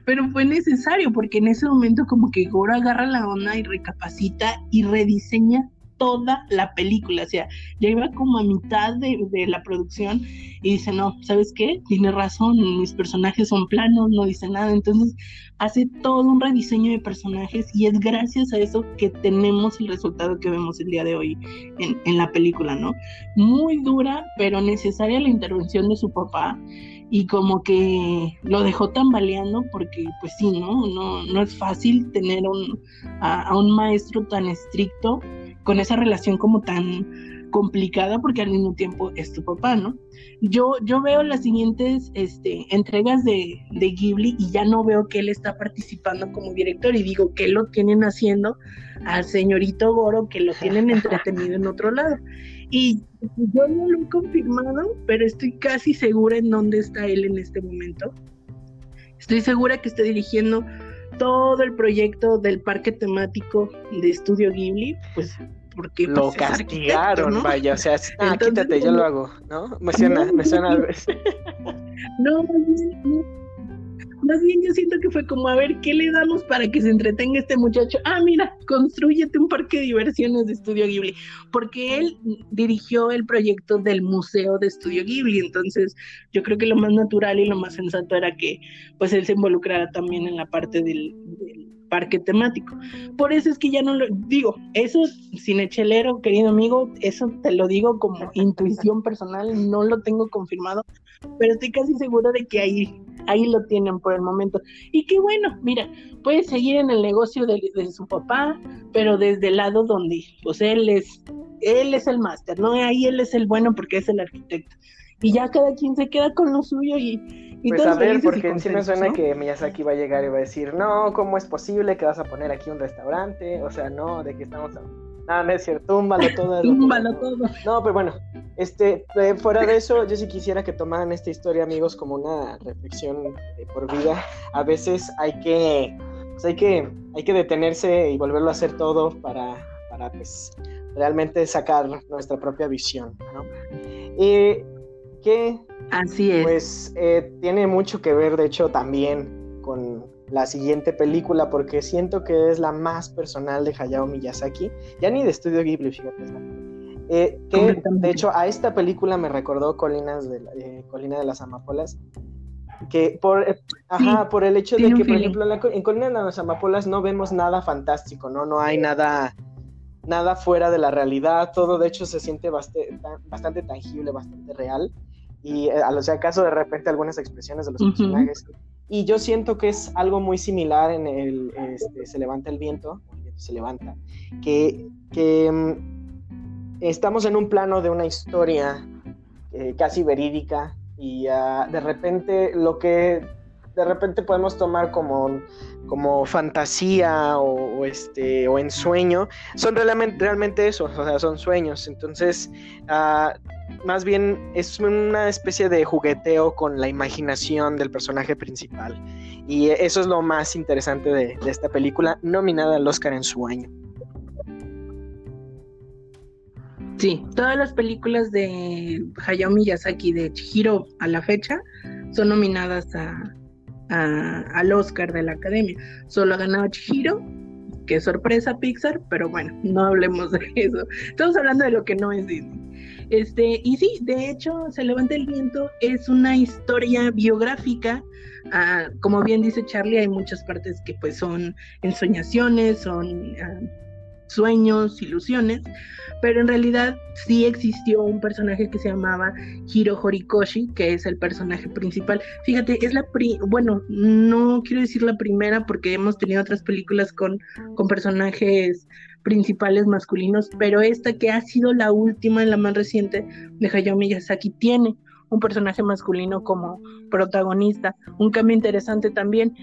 pero fue necesario, porque en ese momento como que Goro agarra la onda y recapacita y rediseña toda la película, o sea, ya iba como a mitad de, la producción y dice, no, ¿sabes qué? Tiene razón, mis personajes son planos, no dice nada, entonces hace todo un rediseño de personajes y es gracias a eso que tenemos el resultado que vemos el día de hoy en, en la película, ¿no? Muy dura, pero necesaria la intervención de su papá y como que lo dejó tambaleando porque pues sí, ¿no? No, no es fácil tener a un maestro tan estricto con esa relación como tan complicada porque al mismo tiempo es tu papá, ¿no? Yo, yo veo las siguientes este, entregas de, de Ghibli y ya no veo que él está participando como director y digo que lo tienen haciendo al señorito Goro, que lo tienen entretenido en otro lado. Y yo no lo he confirmado, pero estoy casi segura en dónde está él en este momento. Estoy segura que está dirigiendo todo el proyecto del parque temático de Estudio Ghibli, pues porque lo pues, castigaron, vaya, o sea, ah, quítate, yo lo hago, ¿no? Me suena, me suena veces. No, no, más bien yo siento que fue como, a ver, ¿qué le damos para que se entretenga este muchacho? Ah, mira, construyete un parque de diversiones de Estudio Ghibli, porque él dirigió el proyecto del Museo de Estudio Ghibli, entonces yo creo que lo más natural y lo más sensato era que pues él se involucrara también en la parte del, parque temático. Por eso es que ya no lo digo, eso sin echelero, querido amigo, eso te lo digo como intuición personal, no lo tengo confirmado, pero estoy casi segura de que ahí, ahí lo tienen por el momento. Y qué bueno, mira, puede seguir en el negocio de, su papá, pero desde el lado donde, pues él es, él es el máster, ¿no? Ahí él es el bueno porque es el arquitecto. Y ya cada quien se queda con lo suyo y, y pues a ver, porque sí me suena que Miyazaki va a llegar y va a decir, no, ¿cómo es posible que vas a poner aquí un restaurante? O sea, no, ¿de qué estamos hablando? No, no es cierto, túmbalo todo. túmbalo todo. No, pero bueno, este, eh, fuera de eso, yo sí quisiera que tomaran esta historia, amigos, como una reflexión por vida. A veces hay que, pues hay que, hay que detenerse y volverlo a hacer todo para, para pues, realmente sacar nuestra propia visión, ¿no? Eh, que, Así es. Pues eh, tiene mucho que ver, de hecho, también con la siguiente película porque siento que es la más personal de Hayao Miyazaki, ya ni de Estudio Ghibli, fíjate. Eh, que de hecho a esta película me recordó Colinas de eh, Colina de las Amapolas, que por, eh, ajá, por el hecho de que, por ejemplo, en, Colina de las Amapolas no vemos nada fantástico, ¿no? No hay nada, nada fuera de la realidad, todo de hecho se siente bastante, bastante tangible, bastante real. Y a lo sea acaso de repente algunas expresiones de los personajes y yo siento que es algo muy similar en el este, Se levanta el viento, el viento se levanta, que, que mm, estamos en un plano de una historia eh, casi verídica y uh, de repente lo que de repente podemos tomar como, como fantasía o, este, o ensueño, son realmente, realmente eso, o sea, son sueños. Entonces, uh, más bien es una especie de jugueteo con la imaginación del personaje principal. Y eso es lo más interesante de, esta película, nominada al Oscar en su año. Sí, todas las películas de Hayao Miyazaki de Chihiro a la fecha son nominadas al Oscar de la Academia. Solo ha ganado Chihiro, qué sorpresa Pixar, pero bueno, no hablemos de eso. Estamos hablando de lo que no es Disney. Este, y sí, de hecho, Se levanta el viento es una historia biográfica. Ah, como bien dice Charlie, hay muchas partes que pues son ensoñaciones, son ah, sueños, ilusiones, pero en realidad sí existió un personaje que se llamaba Hiro Horikoshi, que es el personaje principal. Fíjate, es la pri bueno, no quiero decir la primera porque hemos tenido otras películas con, con personajes principales masculinos, pero esta que ha sido la última, la más reciente de Hayao Miyazaki, tiene un personaje masculino como protagonista, un cambio interesante también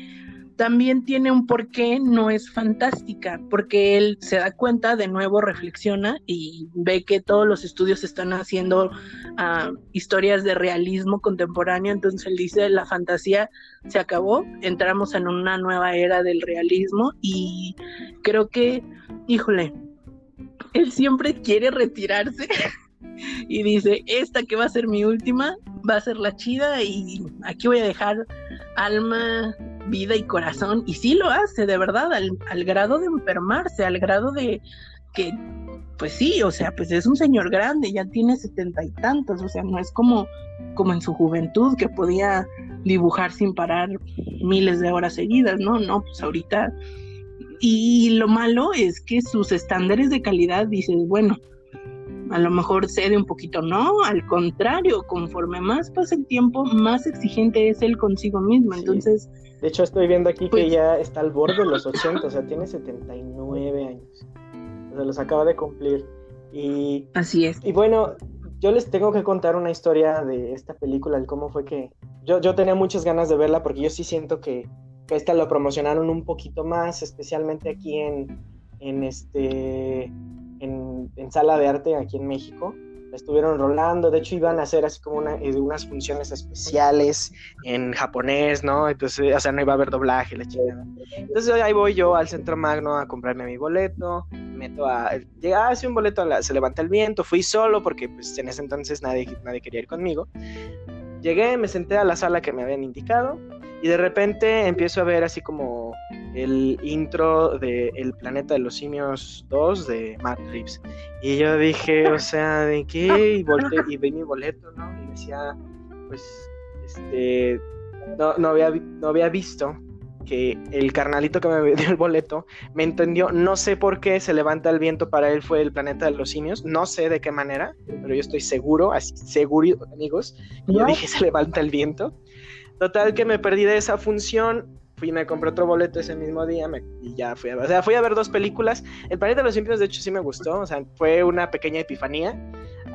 también tiene un porqué, no es fantástica, porque él se da cuenta, de nuevo reflexiona y ve que todos los estudios están haciendo uh, historias de realismo contemporáneo, entonces él dice, la fantasía se acabó, entramos en una nueva era del realismo y creo que, híjole, él siempre quiere retirarse y dice, esta que va a ser mi última, va a ser la chida y aquí voy a dejar alma, vida y corazón. Y sí lo hace, de verdad, al, al grado de enfermarse, al grado de que, pues sí, o sea, pues es un señor grande, ya tiene setenta y tantos, o sea, no es como, como en su juventud que podía dibujar sin parar miles de horas seguidas, no, no, pues ahorita. Y lo malo es que sus estándares de calidad, dices, bueno, a lo mejor cede un poquito, no, al contrario, conforme más pasa el tiempo, más exigente es él consigo mismo, entonces... De hecho, estoy viendo aquí que pues ya está al borde de los 80, o sea, tiene 79 años, o sea, los acaba de cumplir. Y, Así es. Y bueno, yo les tengo que contar una historia de esta película, el cómo fue que... Yo, yo tenía muchas ganas de verla porque yo sí siento que, que esta lo promocionaron un poquito más, especialmente aquí en, en este en, sala de arte aquí en México. estuvieron rolando, de hecho iban a hacer así como una, eh, unas funciones especiales en japonés, ¿no? Entonces, o sea, no iba a haber doblaje, la chingada. Entonces ahí voy yo al Centro Magno a comprarme mi boleto, meto a... Llega, hace un boleto, se levanta el viento, fui solo porque pues en ese entonces nadie, nadie quería ir conmigo. Llegué, me senté a la sala que me habían indicado y de repente empiezo a ver así como el intro de El planeta de los simios 2 de Matt Reeves. Y yo dije, o sea, ¿de qué? Y, volteé, y vi mi boleto, ¿no? Y decía, pues, este, no, no, había, no había visto que el carnalito que me dio el boleto me entendió, no sé por qué se levanta el viento para él fue el planeta de los simios, no sé de qué manera, pero yo estoy seguro, así seguro amigos, yo dije se levanta el viento Total que me perdí de esa función, fui me compré otro boleto ese mismo día y ya fui a ver, o sea, fui a ver dos películas. El planeta de los Simios de hecho sí me gustó, o sea, fue una pequeña epifanía.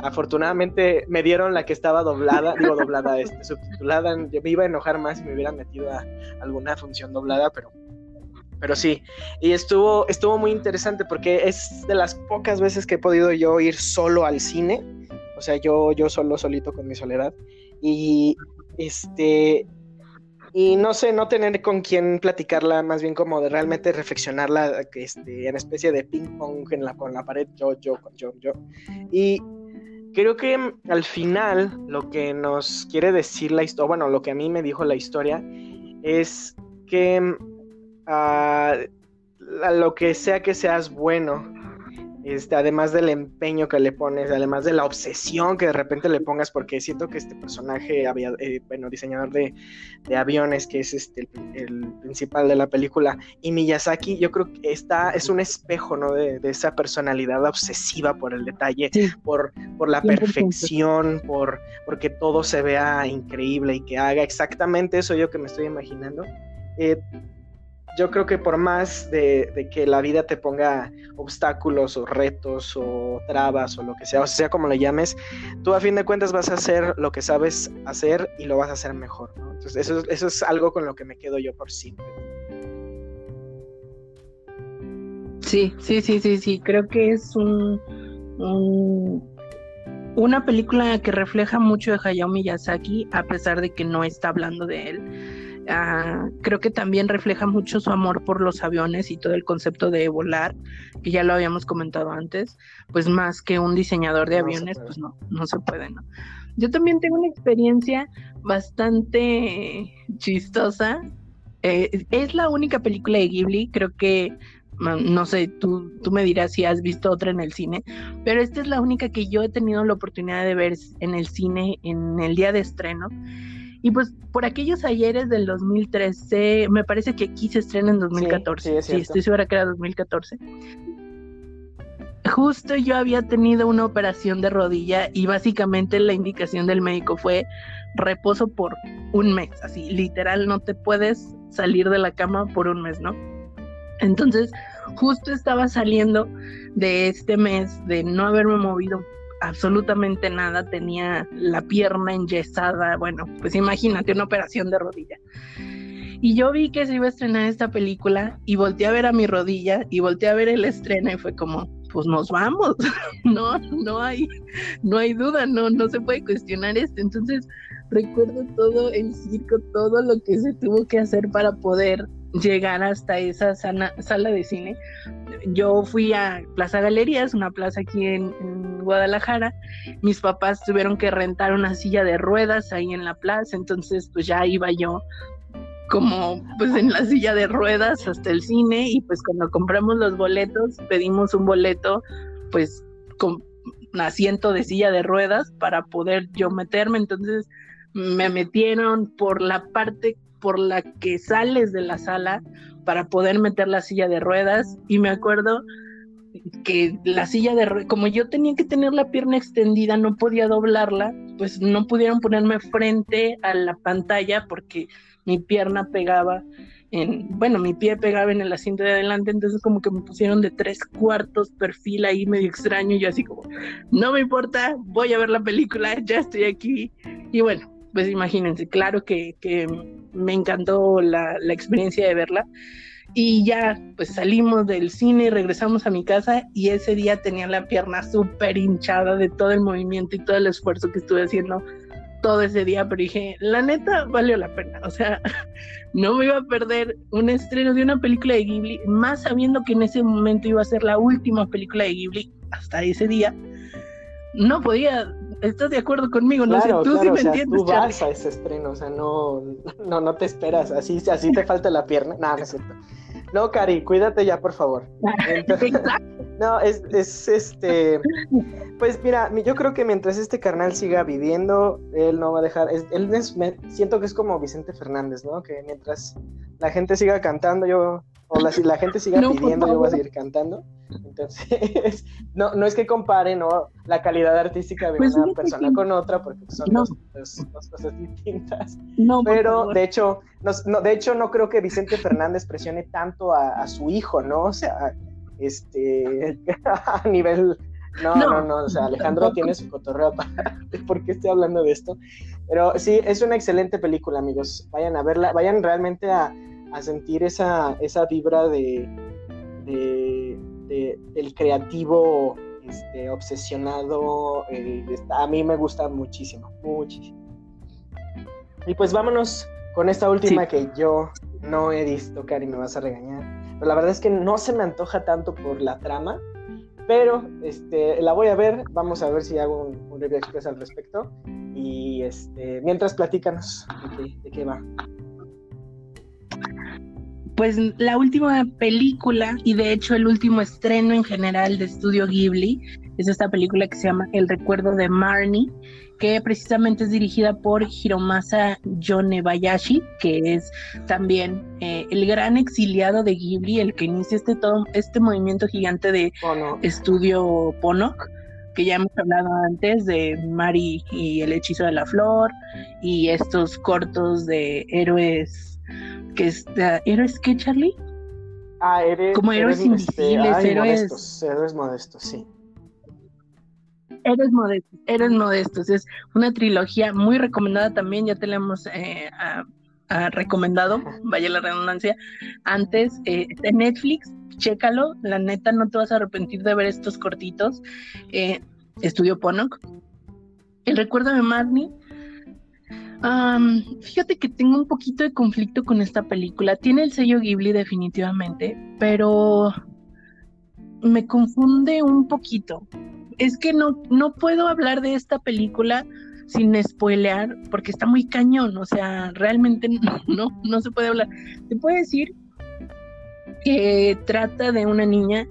Afortunadamente me dieron la que estaba doblada, digo doblada, este, subtitulada. Yo me iba a enojar más si me hubieran metido a alguna función doblada, pero pero sí, y estuvo, estuvo muy interesante porque es de las pocas veces que he podido yo ir solo al cine, o sea, yo, yo solo, solito con mi soledad, y este, y no sé, no tener con quién platicarla, más bien como de realmente reflexionarla este, en especie de ping pong en la, con la pared, yo, yo, yo, yo. Y creo que al final lo que nos quiere decir la historia, bueno, lo que a mí me dijo la historia, es que ah, a lo que sea que seas bueno, este, además del empeño que le pones, además de la obsesión que de repente le pongas, porque siento que este personaje, había, eh, bueno, diseñador de, aviones, que es este, el, principal de la película, y Miyazaki, yo creo que está, es un espejo, ¿no? De, esa personalidad obsesiva por el detalle, por, por la perfección, por porque todo se vea increíble y que haga exactamente eso yo que me estoy imaginando. Eh, yo creo que por más de, que la vida te ponga obstáculos o retos o trabas o lo que sea, o sea como le llames, tú a fin de cuentas vas a hacer lo que sabes hacer y lo vas a hacer mejor, ¿no? Entonces eso, eso es algo con lo que me quedo yo por siempre. Sí, sí, sí, sí, sí, creo que es un, una película que refleja mucho de Hayao Miyazaki, a pesar de que no está hablando de él Ah, creo que también refleja mucho su amor por los aviones y todo el concepto de volar, que ya lo habíamos comentado antes, pues más que un diseñador de aviones, pues no, no se puede, ¿no? Yo también tengo una experiencia bastante chistosa. Eh, es la única película de Ghibli, creo que, no sé, tú, tú me dirás si has visto otra en el cine, pero esta es la única que yo he tenido la oportunidad de ver en el cine en el día de estreno. Y pues por aquellos ayeres del 2013, me parece que aquí se estrena en 2014. Sí, estoy segura que era 2014. Justo yo había tenido una operación de rodilla y básicamente la indicación del médico fue reposo por un mes, así literal no te puedes salir de la cama por un mes, ¿no? Entonces, justo estaba saliendo de este mes de no haberme movido absolutamente nada, tenía la pierna enyesada, bueno, pues imagínate una operación de rodilla. Y yo vi que se iba a estrenar esta película y volteé a ver a mi rodilla y volteé a ver el estreno y fue como, pues nos vamos, no, no hay, no hay duda, no, no se puede cuestionar esto. Entonces recuerdo todo el circo, todo lo que se tuvo que hacer para poder llegar hasta esa sala de cine. Yo fui a Plaza Galerías, una plaza aquí en, Guadalajara. Mis papás tuvieron que rentar una silla de ruedas ahí en la plaza, entonces pues ya iba yo como pues en la silla de ruedas hasta el cine y pues cuando compramos los boletos pedimos un boleto pues con un asiento de silla de ruedas para poder yo meterme, entonces me metieron por la parte por la que sales de la sala para poder meter la silla de ruedas y me acuerdo que la silla de ruedas, como yo tenía que tener la pierna extendida, no podía doblarla, pues no pudieron ponerme frente a la pantalla porque mi pierna pegaba en, bueno, mi pie pegaba en el asiento de adelante, entonces como que me pusieron de tres cuartos perfil ahí medio extraño y así como, no me importa, voy a ver la película, ya estoy aquí. Y bueno, pues imagínense, claro que, me encantó la, experiencia de verla. Y ya, pues salimos del cine regresamos a mi casa y ese día tenía la pierna súper hinchada de todo el movimiento y todo el esfuerzo que estuve haciendo todo ese día, pero dije, la neta, valió la pena. O sea, no me iba a perder un estreno de una película de Ghibli, más sabiendo que en ese momento iba a ser la última película de Ghibli hasta ese día. No podía ¿Estás de acuerdo conmigo? No sé, tú sí me entiendes. Tú vas a ese estreno, o sea, no, no, no te esperas, así, así te falta la pierna. No, no es cierto. No, Cari, cuídate ya, por favor. no, es, es este. Pues mira, yo creo que mientras este carnal siga viviendo, él no va a dejar. él es, me, siento que es como Vicente Fernández, ¿no? Que mientras la gente siga cantando, yo o la, si la gente siga pidiendo, yo voy a seguir cantando. Entonces, no, no es que compare ¿no? la calidad artística de pues una persona con otra, porque son dos, cosas distintas. Pero de hecho, no, de hecho, no creo que Vicente Fernández presione tanto a, su hijo, ¿no? O sea, este a nivel. No, no, no, o sea, Alejandro tiene su cotorreo para por qué estoy hablando de esto. Pero sí, es una excelente película, amigos. Vayan a verla, vayan realmente a, a sentir esa, esa vibra de, de, del creativo este, obsesionado. a mí me gusta muchísimo, muchísimo. Y pues vámonos con esta última que yo no he visto, Cari, me vas a regañar. Pero la verdad es que no se me antoja tanto por la trama, pero este, la voy a ver, vamos a ver si hago un, un review express al respecto. Y este, mientras platícanos de de qué va pues la última película y de hecho el último estreno en general de Estudio Ghibli es esta película que se llama El recuerdo de Marnie, que precisamente es dirigida por Hiromasa Yonebayashi, que es también eh, el gran exiliado de Ghibli, el que inicia este, todo, este movimiento gigante de Estudio Ponok que ya hemos hablado antes de Mari y el hechizo de la flor y estos cortos de héroes que es ¿Héroes qué, Charlie? Ah, eres, Como héroes este, invisibles, héroes... Modestos, héroes modestos, sí. Héroes modestos, héroes modestos. Es una trilogía muy recomendada también, ya te la hemos eh, recomendado, vaya la redundancia, antes eh, de Netflix, chécalo, la neta no te vas a arrepentir de ver estos cortitos. Eh, Estudio Ponok. El recuerdo de Marnie fíjate que tengo un poquito de conflicto con esta película. Tiene el sello Ghibli definitivamente, pero me confunde un poquito. Es que no, no puedo hablar de esta película sin spoilear porque está muy cañón, o sea, realmente no, no, no se puede hablar. Te puedo decir que trata de una niña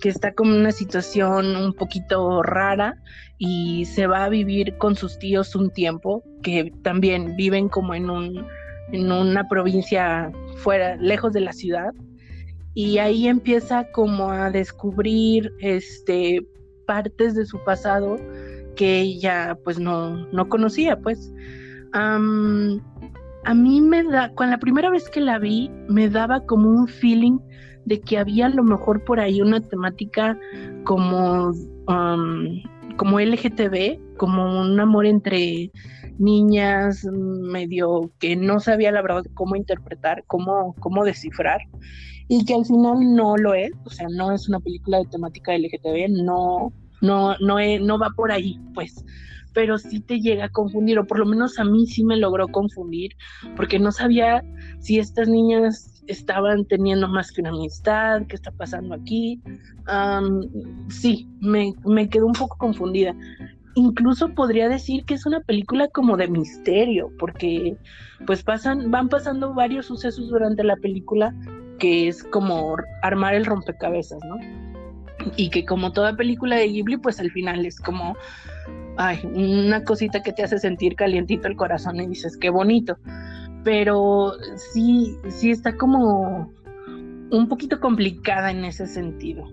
que está con una situación un poquito rara y se va a vivir con sus tíos un tiempo, que también viven como en, un, en una provincia fuera, lejos de la ciudad. Y ahí empieza como a descubrir este, partes de su pasado que ella pues no, no conocía, pues. a mí me da, con la primera vez que la vi, me daba como un feeling de que había a lo mejor por ahí una temática como, como LGTB, como un amor entre niñas, medio que no sabía la verdad cómo interpretar, cómo, cómo descifrar, y que al final no lo es, o sea, no es una película de temática LGTB, no, no, no, no va por ahí, pues pero sí te llega a confundir, o por lo menos a mí sí me logró confundir, porque no sabía si estas niñas estaban teniendo más que una amistad, qué está pasando aquí. sí, me, me quedó un poco confundida. Incluso podría decir que es una película como de misterio, porque pues pasan, van pasando varios sucesos durante la película que es como armar el rompecabezas, ¿no? Y que como toda película de Ghibli, pues al final es como ay, una cosita que te hace sentir calientito el corazón y dices, qué bonito. Pero sí, sí está como un poquito complicada en ese sentido.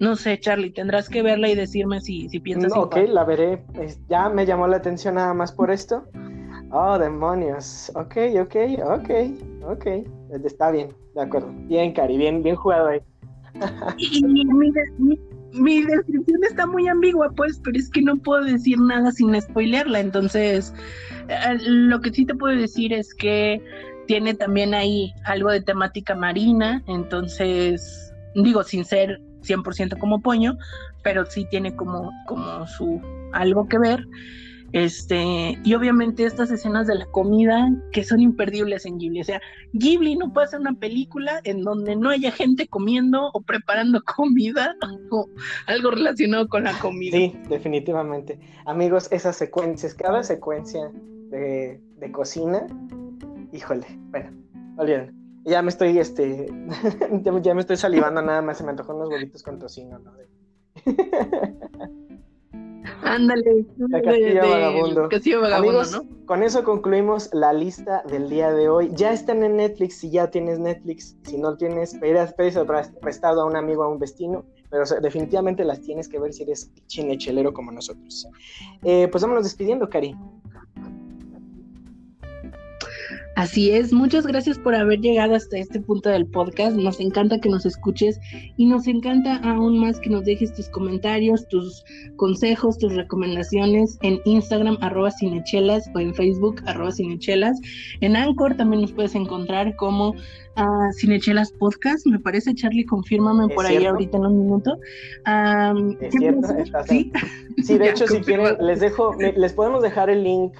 No sé, Charlie, tendrás que verla y decirme si, si piensas. ok, la veré. Ya me llamó la atención nada más por esto. Oh, demonios. Ok, ok, ok, ok. Está bien, de acuerdo. Bien, Cari, bien, bien jugado ahí. y, mi descripción está muy ambigua, pues, pero es que no puedo decir nada sin spoilearla. Entonces, eh, lo que sí te puedo decir es que tiene también ahí algo de temática marina. Entonces, digo, sin ser 100% como Poño, pero sí tiene como, como su algo que ver. Este, y obviamente estas escenas de la comida que son imperdibles en Ghibli. O sea, Ghibli no puede hacer una película en donde no haya gente comiendo o preparando comida o algo relacionado con la comida. Sí, definitivamente. Amigos, esas secuencias, cada secuencia de, cocina, híjole, bueno, olviden. Ya me estoy, este, ya me estoy salivando nada más, se me antojó unos huevitos con tocino, ¿no? Ándale. La Castillo Vagabundo. Amigos, con eso concluimos la lista del día de hoy. Ya están en Netflix si ya tienes Netflix. Si no tienes, pedís prestado a un amigo, a un vecino. Pero definitivamente las tienes que ver si eres chinechelero como nosotros. Eh, pues vámonos despidiendo, Cari. Así es, muchas gracias por haber llegado hasta este punto del podcast. Nos encanta que nos escuches y nos encanta aún más que nos dejes tus comentarios, tus consejos, tus recomendaciones en Instagram arroba cinechelas o en Facebook arroba cinechelas. En Anchor también nos puedes encontrar como uh, Cinechelas Podcast. Me parece, Charlie, confírmame por ahí ahorita en un minuto. es cierto, ¿Sí? sí, de hecho, si quieren, les dejo, les podemos dejar el link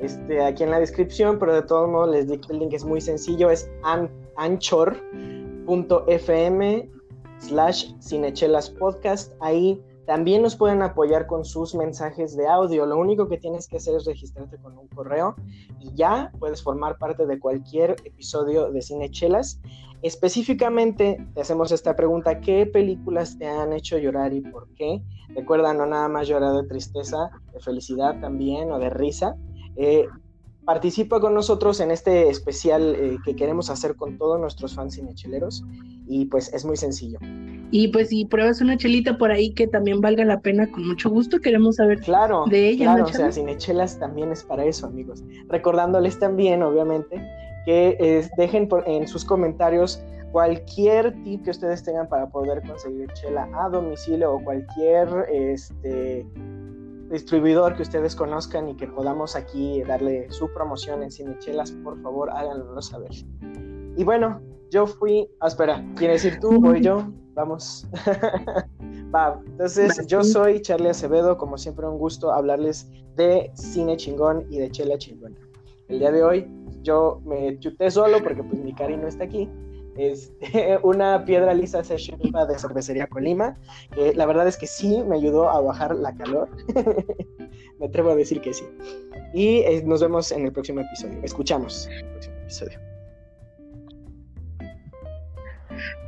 este, aquí en la descripción, pero de todos modos les digo el link es muy sencillo, es anchor.fm slash cinechelas podcast. Ahí también nos pueden apoyar con sus mensajes de audio. Lo único que tienes que hacer es registrarte con un correo y ya puedes formar parte de cualquier episodio de Cinechelas. Específicamente te hacemos esta pregunta, ¿qué películas te han hecho llorar y por qué? Recuerda, no nada más llorar de tristeza, de felicidad también o de risa. Eh, participa con nosotros en este especial eh, que queremos hacer con todos nuestros fans cinecheleros y pues es muy sencillo. Y pues si pruebas una chelita por ahí que también valga la pena, con mucho gusto queremos saber claro, de ella. Claro, o sea, cinechelas también es para eso, amigos. Recordándoles también, obviamente, que eh, dejen en sus comentarios cualquier tip que ustedes tengan para poder conseguir chela a domicilio o cualquier este distribuidor que ustedes conozcan y que podamos aquí darle su promoción en Cinechelas, por favor háganlo saber. Y bueno, yo fui, ah, espera, ¿quieres ir tú? Voy yo, vamos. Va, entonces yo soy Charlie Acevedo, como siempre un gusto hablarles de cine chingón y de chela chingona. El día de hoy yo me chuté solo porque pues mi cari no está aquí, este, una piedra lisa session de cervecería Colima. que la verdad es que sí me ayudó a bajar la calor. me atrevo a decir que sí. Y eh, nos vemos en el próximo episodio. Escuchamos el próximo episodio.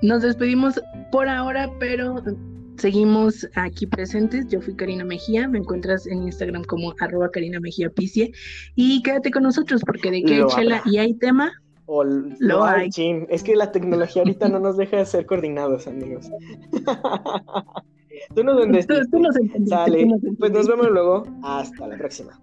Nos despedimos por ahora, pero seguimos aquí presentes. Yo fui Karina Mejía, me encuentras en Instagram como arroba Karina Mejía Picie. Y quédate con nosotros porque de que hay chela y hay tema, o lo hay. Es que la tecnología ahorita no nos deja de ser coordinados, amigos. tú nos entendiste. Tú, Sale. Pues nos vemos luego. Hasta la próxima.